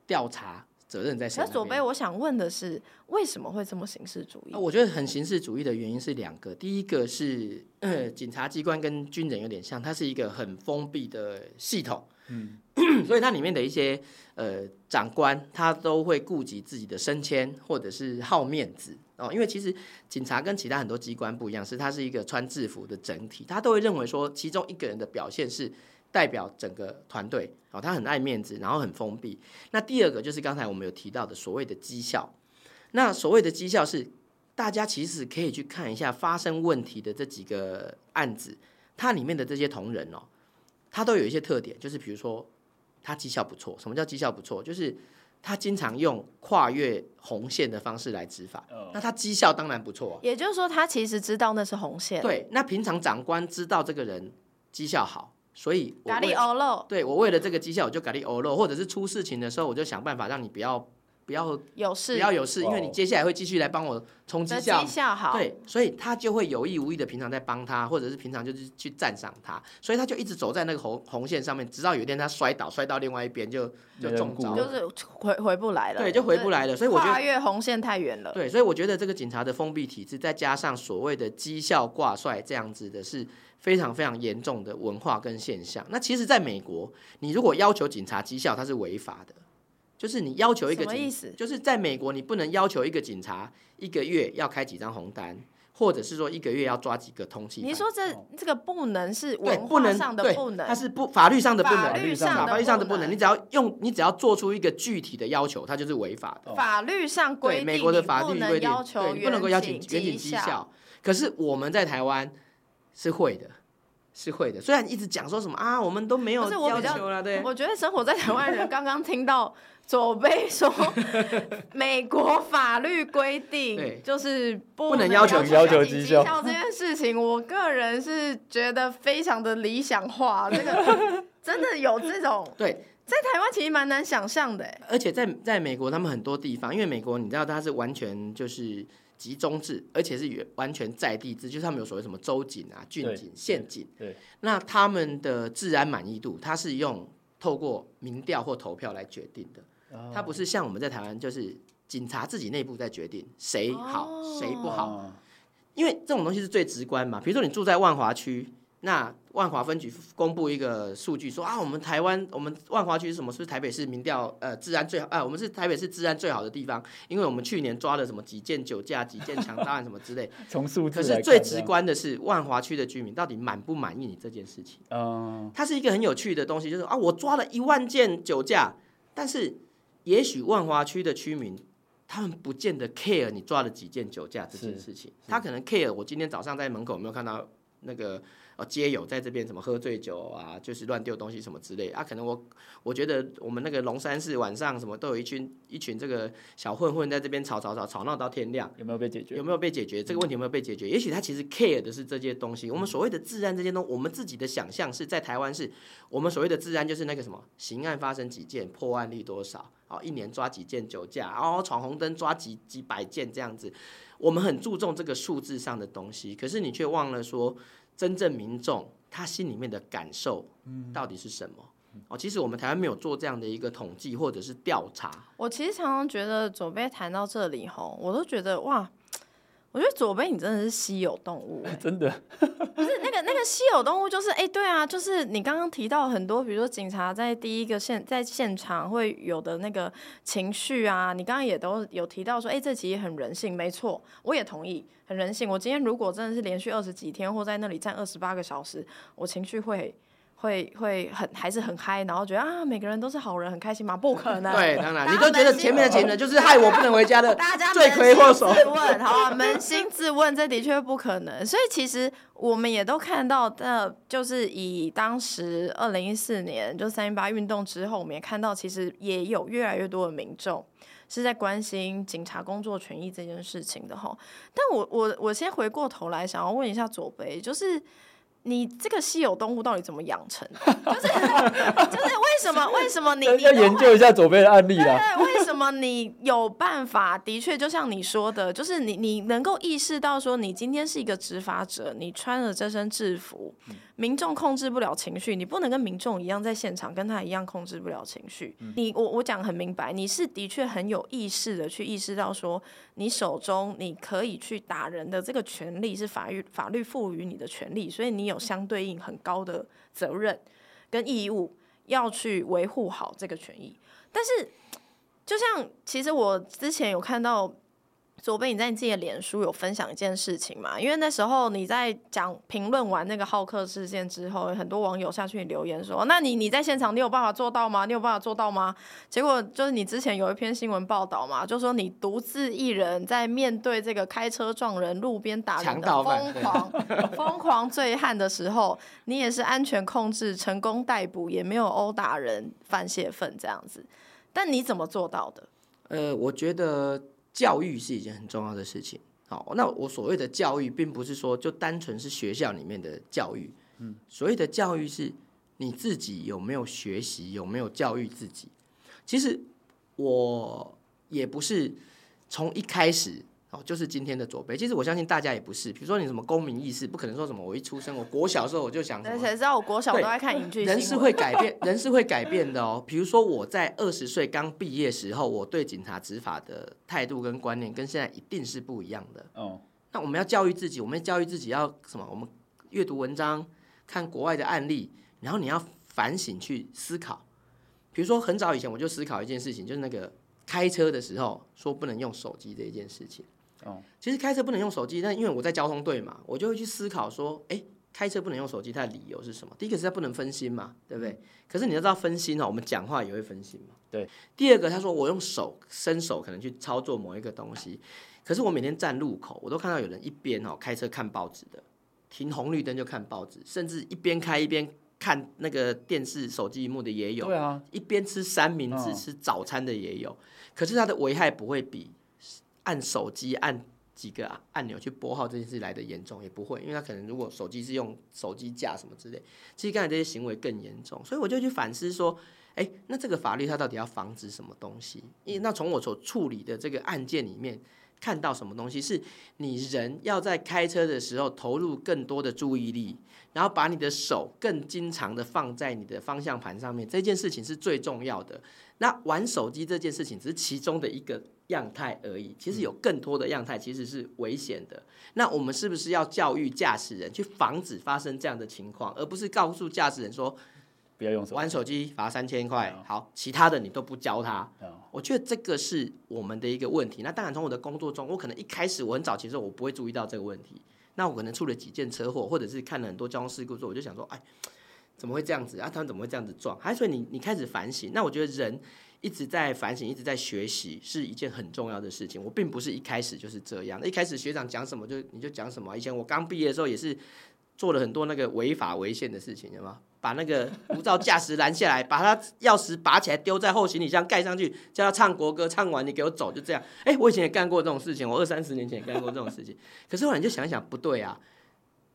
调查责任在谁？那左贝，我想问的是，为什么会这么形式主义？我觉得很形式主义的原因是两个，第一个是，呃，警察机关跟军人有点像，它是一个很封闭的系统。嗯，所以它里面的一些呃长官，他都会顾及自己的升迁，或者是好面子哦。因为其实警察跟其他很多机关不一样，是它是一个穿制服的整体，他都会认为说，其中一个人的表现是代表整个团队哦。他很爱面子，然后很封闭。那第二个就是刚才我们有提到的所谓的绩效。那所谓的绩效是，大家其实可以去看一下发生问题的这几个案子，它里面的这些同仁哦。他都有一些特点，就是比如说他绩效不错。什么叫绩效不错？就是他经常用跨越红线的方式来执法。Oh. 那他绩效当然不错。也就是说，他其实知道那是红线。对，那平常长官知道这个人绩效好，所以我咖喱欧漏。对，我为了这个绩效，我就咖喱欧漏，或者是出事情的时候，我就想办法让你不要。不要有事，不要有事，因为你接下来会继续来帮我冲绩效，绩效好，对，所以他就会有意无意的平常在帮他，或者是平常就是去赞赏他，所以他就一直走在那个红红线上面，直到有一天他摔倒，摔到另外一边就就中招，就是回回不来了，对，就回不来了。所以我觉得跨越红线太远了，对，所以我觉得这个警察的封闭体制，再加上所谓的绩效挂帅这样子的，是非常非常严重的文化跟现象。那其实，在美国，你如果要求警察绩效，它是违法的。就是你要求一个警，什么意思？就是在美国，你不能要求一个警察一个月要开几张红单，或者是说一个月要抓几个通缉。你说这这个不能是文化上的不能，它是不法律上的不能，法律上法律上的不能。你只要用，你只要做出一个具体的要求，它就是违法的。法律上规定，美国的法律规定，要求不能够要求员警绩效。可是我们在台湾是会的。是会的，虽然一直讲说什么啊，我们都没有要求了。对，我觉得生活在台湾人刚刚听到左贝说，美国法律规定就是不能要求要求绩效这件事情，我个人是觉得非常的理想化。这个 真的有这种对，在台湾其实蛮难想象的。而且在在美国，他们很多地方，因为美国你知道它是完全就是。集中制，而且是完全在地制，就是他们有所谓什么州警啊、郡警、县警。对，那他们的治安满意度，它是用透过民调或投票来决定的。它不是像我们在台湾，就是警察自己内部在决定谁好谁不好，因为这种东西是最直观嘛。比如说你住在万华区。那万华分局公布一个数据说啊，我们台湾我们万华区是什么？是不是台北市民调呃治安最好？啊，我们是台北市治安最好的地方，因为我们去年抓了什么几件酒驾、几件强盗 案什么之类。从数字。可是最直观的是万华区的居民到底满不满意你这件事情？嗯。它是一个很有趣的东西，就是啊，我抓了一万件酒驾，但是也许万华区的居民他们不见得 care 你抓了几件酒驾这件事情，他可能 care 我今天早上在门口有没有看到那个。哦，街友在这边什么喝醉酒啊，就是乱丢东西什么之类啊，可能我我觉得我们那个龙山寺晚上什么都有一群一群这个小混混在这边吵吵吵吵闹到天亮，有没有被解决？有没有被解决？这个问题有没有被解决？也许他其实 care 的是这些东西。我们所谓的治安这些东西，我们自己的想象是在台湾是，我们所谓的治安就是那个什么，刑案发生几件，破案率多少，哦，一年抓几件酒驾，哦，闯红灯抓几几百件这样子，我们很注重这个数字上的东西，可是你却忘了说。真正民众他心里面的感受到底是什么？哦，其实我们台湾没有做这样的一个统计或者是调查。我其实常常觉得左贝谈到这里吼，我都觉得哇。我觉得左贝你真的是稀有动物，欸，真的不是那个那个稀有动物，就是哎，欸，对啊，就是你刚刚提到很多，比如说警察在第一个现在现场会有的那个情绪啊，你刚刚也都有提到说，哎，欸，这其实很人性，没错，我也同意，很人性。我今天如果真的是连续二十几天或在那里站二十八个小时，我情绪会。会会很还是很嗨，然后觉得啊每个人都是好人，很开心吗？不可能。对，当然，你都觉得前面的情人就是害我不能回家的 罪魁祸首。自问，好啊，扪心自问，这的确不可能。所以其实我们也都看到的，就是以当时二零一四年就三一八运动之后，我们也看到其实也有越来越多的民众。是在关心警察工作权益这件事情的吼，但我我我先回过头来想要问一下左北，就是你这个稀有动物到底怎么养成？就是就是为什么为什么你你要研究一下左边的案例啦？对，为什么你有办法？的确，就像你说的，就是你你能够意识到说，你今天是一个执法者，你穿了这身制服。嗯民众控制不了情绪，你不能跟民众一样在现场跟他一样控制不了情绪。嗯、你我我讲很明白，你是的确很有意识的去意识到说，你手中你可以去打人的这个权利是法律法律赋予你的权利，所以你有相对应很高的责任跟义务要去维护好这个权益。但是，就像其实我之前有看到。左贝，你在你自己的脸书有分享一件事情嘛？因为那时候你在讲评论完那个浩克事件之后，很多网友下去留言说：“那你你在现场，你有办法做到吗？你有办法做到吗？”结果就是你之前有一篇新闻报道嘛，就说你独自一人在面对这个开车撞人、路边打人的疯狂疯狂醉汉的时候，你也是安全控制、成功逮捕，也没有殴打人、犯泄愤这样子。但你怎么做到的？呃，我觉得。教育是一件很重要的事情。好，那我所谓的教育，并不是说就单纯是学校里面的教育。嗯，所谓的教育是你自己有没有学习，有没有教育自己。其实我也不是从一开始。就是今天的左贝，其实我相信大家也不是。比如说你什么公民意识，不可能说什么我一出生，我国小的时候我就想什么。谁知道我国小都在看影剧？人是会改变，人是会改变的哦。比如说我在二十岁刚毕业时候，我对警察执法的态度跟观念跟现在一定是不一样的。哦。那我们要教育自己，我们要教育自己要什么？我们阅读文章，看国外的案例，然后你要反省去思考。比如说很早以前我就思考一件事情，就是那个开车的时候说不能用手机这一件事情。哦，其实开车不能用手机，但因为我在交通队嘛，我就会去思考说，哎，开车不能用手机，它的理由是什么？第一个是它不能分心嘛，对不对？可是你要知道分心哦，我们讲话也会分心嘛。对。第二个，他说我用手伸手可能去操作某一个东西，可是我每天站路口，我都看到有人一边哦开车看报纸的，停红绿灯就看报纸，甚至一边开一边看那个电视、手机萤幕的也有。对啊。一边吃三明治、吃早餐的也有，可是它的危害不会比。按手机按几个按钮去拨号这件事来的严重也不会，因为他可能如果手机是用手机架什么之类，其实刚才这些行为更严重，所以我就去反思说，哎，那这个法律它到底要防止什么东西？因为那从我所处理的这个案件里面看到什么东西，是你人要在开车的时候投入更多的注意力，然后把你的手更经常的放在你的方向盘上面，这件事情是最重要的。那玩手机这件事情只是其中的一个。样态而已，其实有更多的样态，其实是危险的。那我们是不是要教育驾驶人去防止发生这样的情况，而不是告诉驾驶人说不要用手玩手机罚三千块，好，其他的你都不教他。我觉得这个是我们的一个问题。那当然，从我的工作中，我可能一开始我很早期的时候，我不会注意到这个问题。那我可能出了几件车祸，或者是看了很多交通事故之后，我就想说，哎，怎么会这样子啊？他们怎么会这样子撞？还所以你你开始反省。那我觉得人。一直在反省，一直在学习，是一件很重要的事情。我并不是一开始就是这样，一开始学长讲什么就你就讲什么。以前我刚毕业的时候也是做了很多那个违法违宪的事情，有吗？把那个无照驾驶拦下来，把他钥匙拔起来丢在后行李箱盖上去，叫他唱国歌，唱完你给我走，就这样。哎，我以前也干过这种事情，我二三十年前也干过这种事情。可是后来你就想一想，不对啊，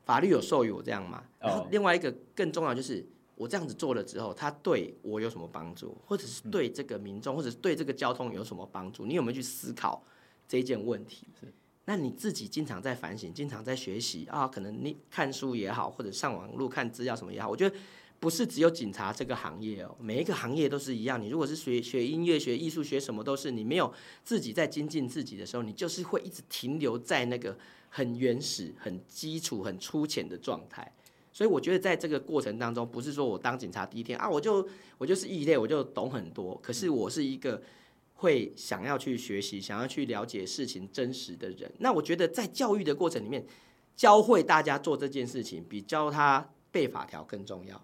法律有授予我这样吗？然后另外一个更重要就是。我这样子做了之后，他对我有什么帮助，或者是对这个民众，或者是对这个交通有什么帮助？你有没有去思考这件问题？那你自己经常在反省，经常在学习啊，可能你看书也好，或者上网路看资料什么也好，我觉得不是只有警察这个行业哦，每一个行业都是一样。你如果是学学音乐、学艺术、学什么都是，你没有自己在精进自己的时候，你就是会一直停留在那个很原始、很基础、很粗浅的状态。所以我觉得在这个过程当中，不是说我当警察第一天啊，我就我就是异类，我就懂很多。可是我是一个会想要去学习、想要去了解事情真实的人。那我觉得在教育的过程里面，教会大家做这件事情，比教他背法条更重要。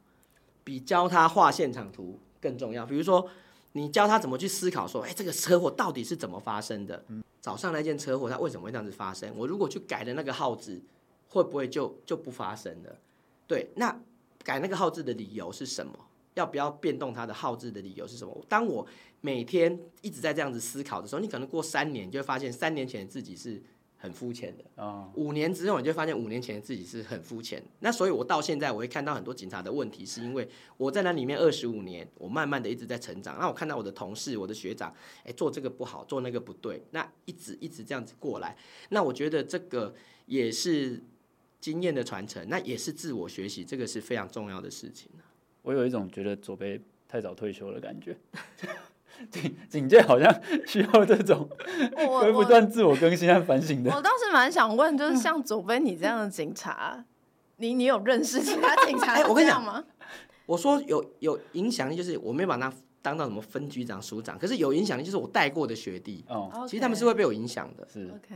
比教他画现场图更重要。比如说，你教他怎么去思考，说，哎，这个车祸到底是怎么发生的？早上那件车祸，它为什么会这样子发生？我如果去改了那个号子，会不会就就不发生了？对，那改那个号字的理由是什么？要不要变动它的号字的理由是什么？当我每天一直在这样子思考的时候，你可能过三年，你就会发现三年前的自己是。很肤浅的啊！五年之后，你就发现五年前的自己是很肤浅。那所以，我到现在我会看到很多警察的问题，是因为我在那里面二十五年，我慢慢的一直在成长。那我看到我的同事、我的学长，哎，做这个不好，做那个不对，那一直一直这样子过来。那我觉得这个也是经验的传承，那也是自我学习，这个是非常重要的事情。我有一种觉得左贝太早退休的感觉。警警界好像需要这种会不断自我更新和反省的。我倒是蛮想问，就是像左贝你这样的警察，你你有认识其他警察？哎，我跟你讲吗，我说有有影响力，就是我没把他当到什么分局长、署长，可是有影响力，就是我带过的学弟。哦，其实他们是会被我影响的。是，OK，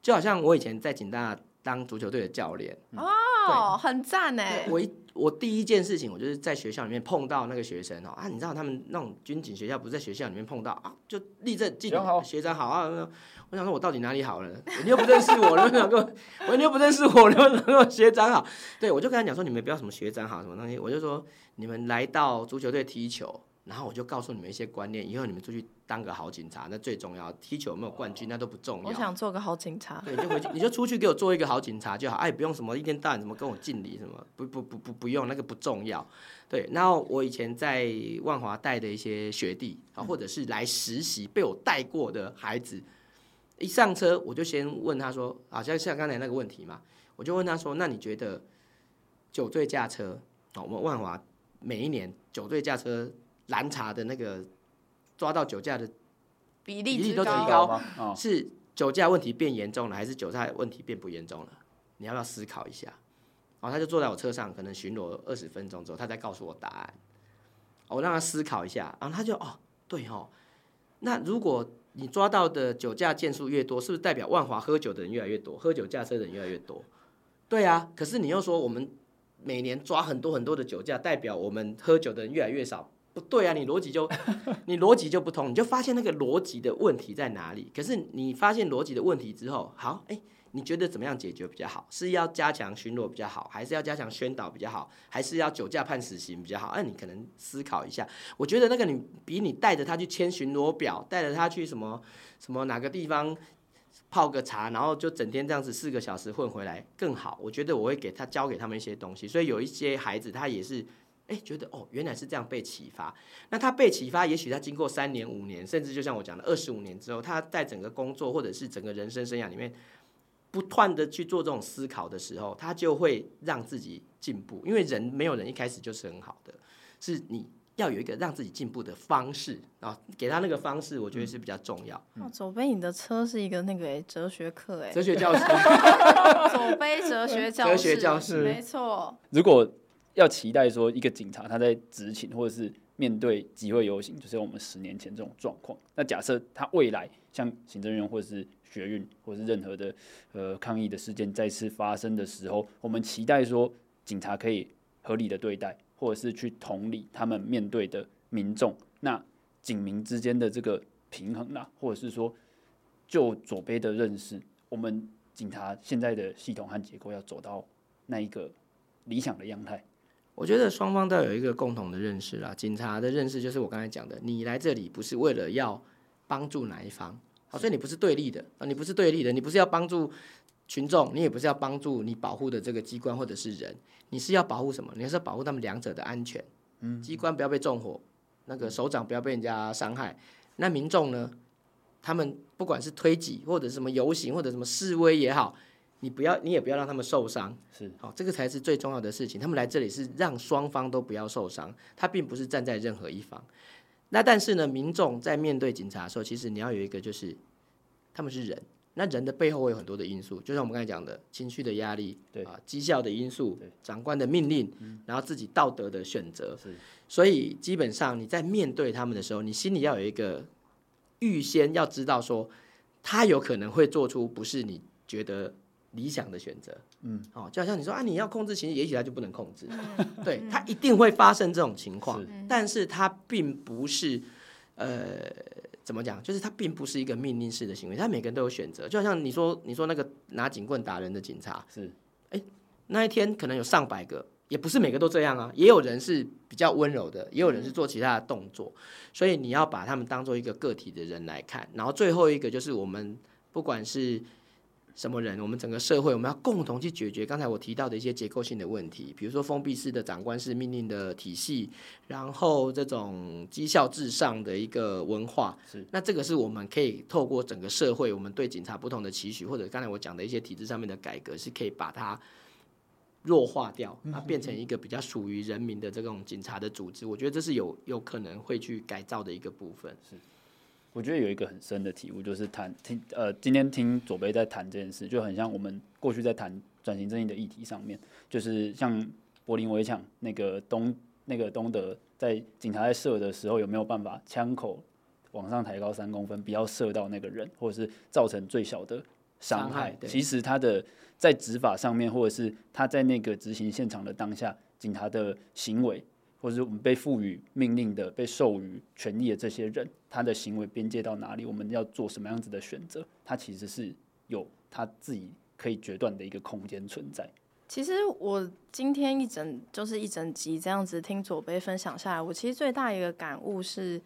就好像我以前在警大当足球队的教练。哦，很赞哎！我一我第一件事情，我就是在学校里面碰到那个学生哦啊，你知道他们那种军警学校不是在学校里面碰到啊，就立正敬礼，学长好啊。我想说，我到底哪里好了？你又不认识我，能不能够？我你又不认识我，你们能够学长好？对，我就跟他讲说，你们不要什么学长好什么东西，我就说你们来到足球队踢球。然后我就告诉你们一些观念，以后你们出去当个好警察，那最重要。踢球有没有冠军，那都不重要。我想做个好警察。对，你就回去，你就出去给我做一个好警察就好。哎，不用什么一天到晚什么跟我敬礼什么，不不不不不用，那个不重要。对，然后我以前在万华带的一些学弟啊，或者是来实习被我带过的孩子，一上车我就先问他说，好像像刚才那个问题嘛，我就问他说，那你觉得酒醉驾车啊？我们万华每一年酒醉驾车。拦查的那个抓到酒驾的比例比例都提高，是酒驾问题变严重了，还是酒驾问题变不严重了？你要不要思考一下？然后他就坐在我车上，可能巡逻二十分钟之后，他再告诉我答案。我让他思考一下，然后他就哦，对哦，那如果你抓到的酒驾件数越多，是不是代表万华喝酒的人越来越多，喝酒驾车的人越来越多？对啊，可是你又说我们每年抓很多很多的酒驾，代表我们喝酒的人越来越少。不对啊，你逻辑就 你逻辑就不通，你就发现那个逻辑的问题在哪里？可是你发现逻辑的问题之后，好，哎，你觉得怎么样解决比较好？是要加强巡逻比较好，还是要加强宣导比较好，还是要酒驾判死刑比较好？那你可能思考一下。我觉得那个你比你带着他去签巡逻表，带着他去什么什么哪个地方泡个茶，然后就整天这样子四个小时混回来更好。我觉得我会给他教给他们一些东西，所以有一些孩子他也是。哎，觉得哦，原来是这样被启发。那他被启发，也许他经过三年、五年，甚至就像我讲的二十五年之后，他在整个工作或者是整个人生生涯里面，不断的去做这种思考的时候，他就会让自己进步。因为人没有人一开始就是很好的，是你要有一个让自己进步的方式啊，给他那个方式，我觉得是比较重要。哦，左贝，你的车是一个那个诶哲学课哎，哲学教室，左贝哲学教室，哲学教室，没错。如果要期待说一个警察他在执勤或者是面对集会游行，就是我们十年前这种状况。那假设他未来像行政院或者是学运或者是任何的呃抗议的事件再次发生的时候，我们期待说警察可以合理的对待，或者是去同理他们面对的民众。那警民之间的这个平衡啦，或者是说就左贝的认识，我们警察现在的系统和结构要走到那一个理想的样态。我觉得双方都有一个共同的认识啦。警察的认识就是我刚才讲的，你来这里不是为了要帮助哪一方，好，所以你不是对立的啊，你不是对立的，你不是要帮助群众，你也不是要帮助你保护的这个机关或者是人，你是要保护什么？你是要保护他们两者的安全。嗯，机关不要被纵火，那个首长不要被人家伤害，那民众呢？他们不管是推挤或者什么游行或者什么示威也好。你不要，你也不要让他们受伤，是好，这个才是最重要的事情。他们来这里是让双方都不要受伤，他并不是站在任何一方。那但是呢，民众在面对警察的时候，其实你要有一个，就是他们是人，那人的背后会有很多的因素，就像我们刚才讲的情绪的压力，对啊，绩效的因素，长官的命令，然后自己道德的选择，是。所以基本上你在面对他们的时候，你心里要有一个预先要知道说，他有可能会做出不是你觉得。理想的选择。嗯，哦，就好像你说啊，你要控制情绪，也许他就不能控制。嗯 对，他一定会发生这种情况，是但是他并不是呃。怎么讲？就是他并不是一个命令式的行为，他每个人都有选择。就好像你说，你说那个拿警棍打人的警察，是，哎，那一天可能有上百个，也不是每个都这样啊，也有人是比较温柔的，也有人是做其他的动作。所以你要把他们当做一个个体的人来看。然后最后一个就是我们不管是。什么人？我们整个社会，我们要共同去解决刚才我提到的一些结构性的问题，比如说封闭式的长官式命令的体系，然后这种绩效至上的一个文化。是，那这个是我们可以透过整个社会，我们对警察不同的期许，或者刚才我讲的一些体制上面的改革，是可以把它弱化掉，它，变成一个比较属于人民的这种警察的组织。我觉得这是有有可能会去改造的一个部分。是。我觉得有一个很深的体悟，就是谈听呃，今天听左贝在谈这件事，就很像我们过去在谈转型正义的议题上面，就是像柏林围墙那个东那个东德在警察在射的时候，有没有办法枪口往上抬高三公分，不要射到那个人，或者是造成最小的伤害？其实他的在执法上面，或者是他在那个执行现场的当下，警察的行为。或者是我们被赋予命令的、被授予权利的这些人，他的行为边界到哪里？我们要做什么样子的选择？他其实是有他自己可以决断的一个空间存在。其实我今天一整就是一整集这样子听左贝分享下来，我其实最大一个感悟是，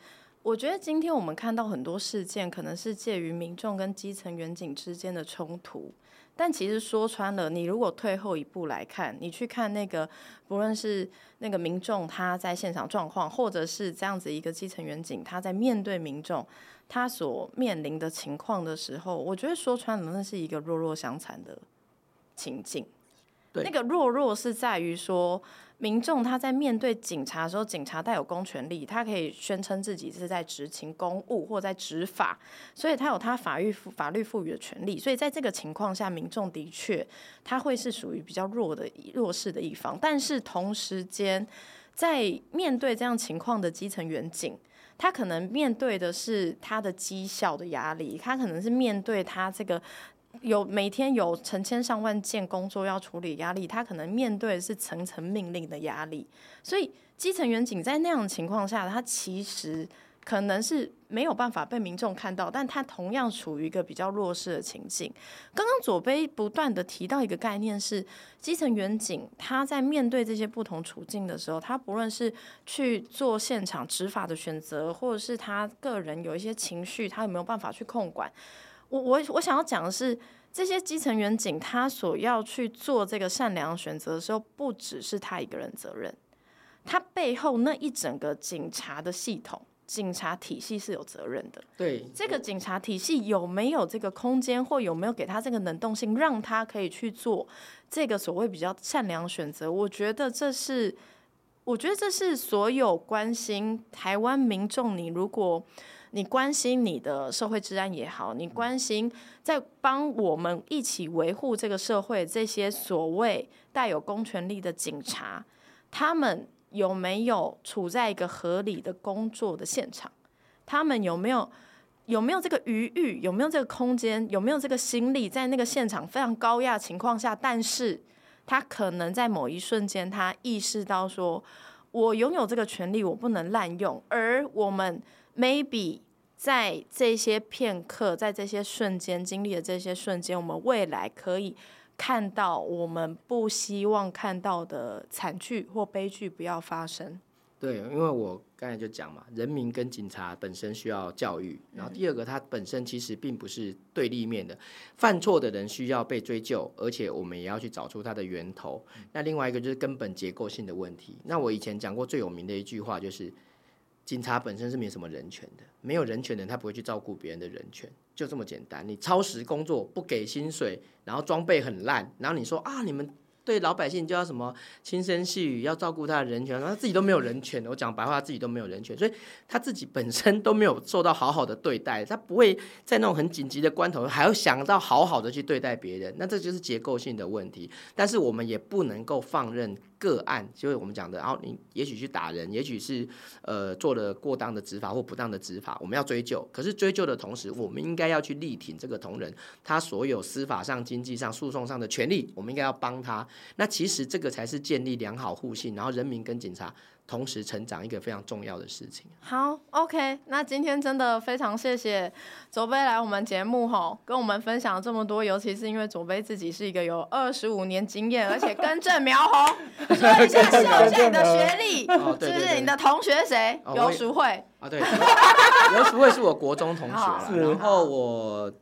我觉得今天我们看到很多事件，可能是介于民众跟基层员警之间的冲突。但其实说穿了，你如果退后一步来看，你去看那个，不论是那个民众他在现场状况，或者是这样子一个基层员警他在面对民众他所面临的情况的时候，我觉得说穿了，那是一个弱弱相残的情境。对，那个弱弱是在于说。民众他在面对警察的时候，警察带有公权力，他可以宣称自己是在执行公务或在执法，所以他有他法律法律赋予的权利。所以在这个情况下，民众的确他会是属于比较弱的弱势的一方。但是同时间，在面对这样情况的基层员警，他可能面对的是他的绩效的压力，他可能是面对他这个。有每天有成千上万件工作要处理，压力，他可能面对的是层层命令的压力，所以基层员警在那样的情况下，他其实可能是没有办法被民众看到，但他同样处于一个比较弱势的情境。刚刚左贝不断的提到一个概念是，基层员警他在面对这些不同处境的时候，他不论是去做现场执法的选择，或者是他个人有一些情绪，他有没有办法去控管？我我我想要讲的是，这些基层员警他所要去做这个善良选择的时候，不只是他一个人责任，他背后那一整个警察的系统、警察体系是有责任的。对，这个警察体系有没有这个空间，或有没有给他这个能动性，让他可以去做这个所谓比较善良选择？我觉得这是，我觉得这是所有关心台湾民众，你如果。你关心你的社会治安也好，你关心在帮我们一起维护这个社会这些所谓带有公权力的警察，他们有没有处在一个合理的工作的现场？他们有没有有没有这个余裕？有没有这个空间？有没有这个心力？在那个现场非常高压情况下，但是他可能在某一瞬间，他意识到说，我拥有这个权利，我不能滥用，而我们 maybe。在这些片刻，在这些瞬间经历的这些瞬间，我们未来可以看到我们不希望看到的惨剧或悲剧不要发生。对，因为我刚才就讲嘛，人民跟警察本身需要教育，然后第二个，它本身其实并不是对立面的，犯错的人需要被追究，而且我们也要去找出它的源头。那另外一个就是根本结构性的问题。那我以前讲过最有名的一句话就是。警察本身是没什么人权的，没有人权的人他不会去照顾别人的人权，就这么简单。你超时工作不给薪水，然后装备很烂，然后你说啊，你们对老百姓就要什么轻声细语，要照顾他的人权，他自己都没有人权。我讲白话，自己都没有人权，所以他自己本身都没有受到好好的对待，他不会在那种很紧急的关头还要想到好好的去对待别人，那这就是结构性的问题。但是我们也不能够放任个案，就是我们讲的，然后你也许去打人，也许是呃做了过当的执法或不当的执法，我们要追究。可是追究的同时，我们应该要去力挺这个同仁，他所有司法上、经济上、诉讼上的权利，我们应该要帮他。那其实这个才是建立良好互信，然后人民跟警察。同时成长一个非常重要的事情。好，OK，那今天真的非常谢谢左贝来我们节目吼，跟我们分享了这么多，尤其是因为左贝自己是一个有二十五年经验，而且根正苗红，说一下秀一下你的学历，是不是你的同学谁？游淑慧啊，对，游淑慧是我国中同学，然后我。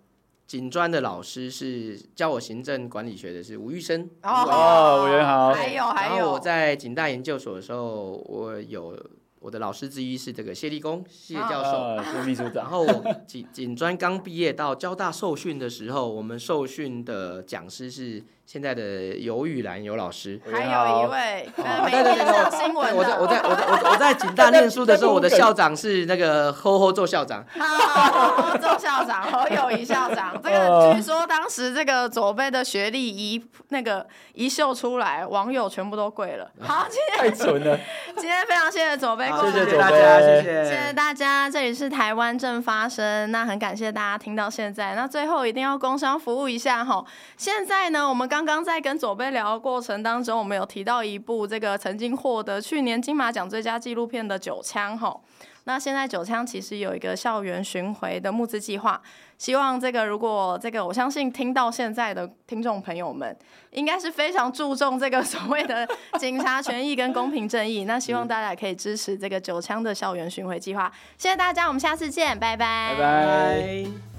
警专的老师是教我行政管理学的，是吴玉生。哦，吴元豪。还有还有，然后我在警大研究所的时候，我有我的老师之一是这个谢立功谢教授，谢秘书长。然后我警警 专刚毕业到交大受训的时候，我们受训的讲师是。现在的游玉兰游老师，还有一位 每天上新闻。我在我在我在我我在警大念书的时候，我的校长是那个吼吼做校长。吼吼做校长，侯友谊校长。这个据说当时这个左贝的学历一那个一秀出来，网友全部都跪了。好，今天太蠢了。今天非常谢谢左贝，谢谢大家，谢谢谢谢大家。这里是台湾正发生，那很感谢大家听到现在。那最后一定要工商服务一下哈。现在呢，我们。刚刚在跟左贝聊的过程当中，我们有提到一部这个曾经获得去年金马奖最佳纪录片的《九枪》哈。那现在《九枪》其实有一个校园巡回的募资计划，希望这个如果这个我相信听到现在的听众朋友们，应该是非常注重这个所谓的警察权益跟公平正义。那希望大家也可以支持这个《九枪》的校园巡回计划。谢谢大家，我们下次见，拜拜。拜拜。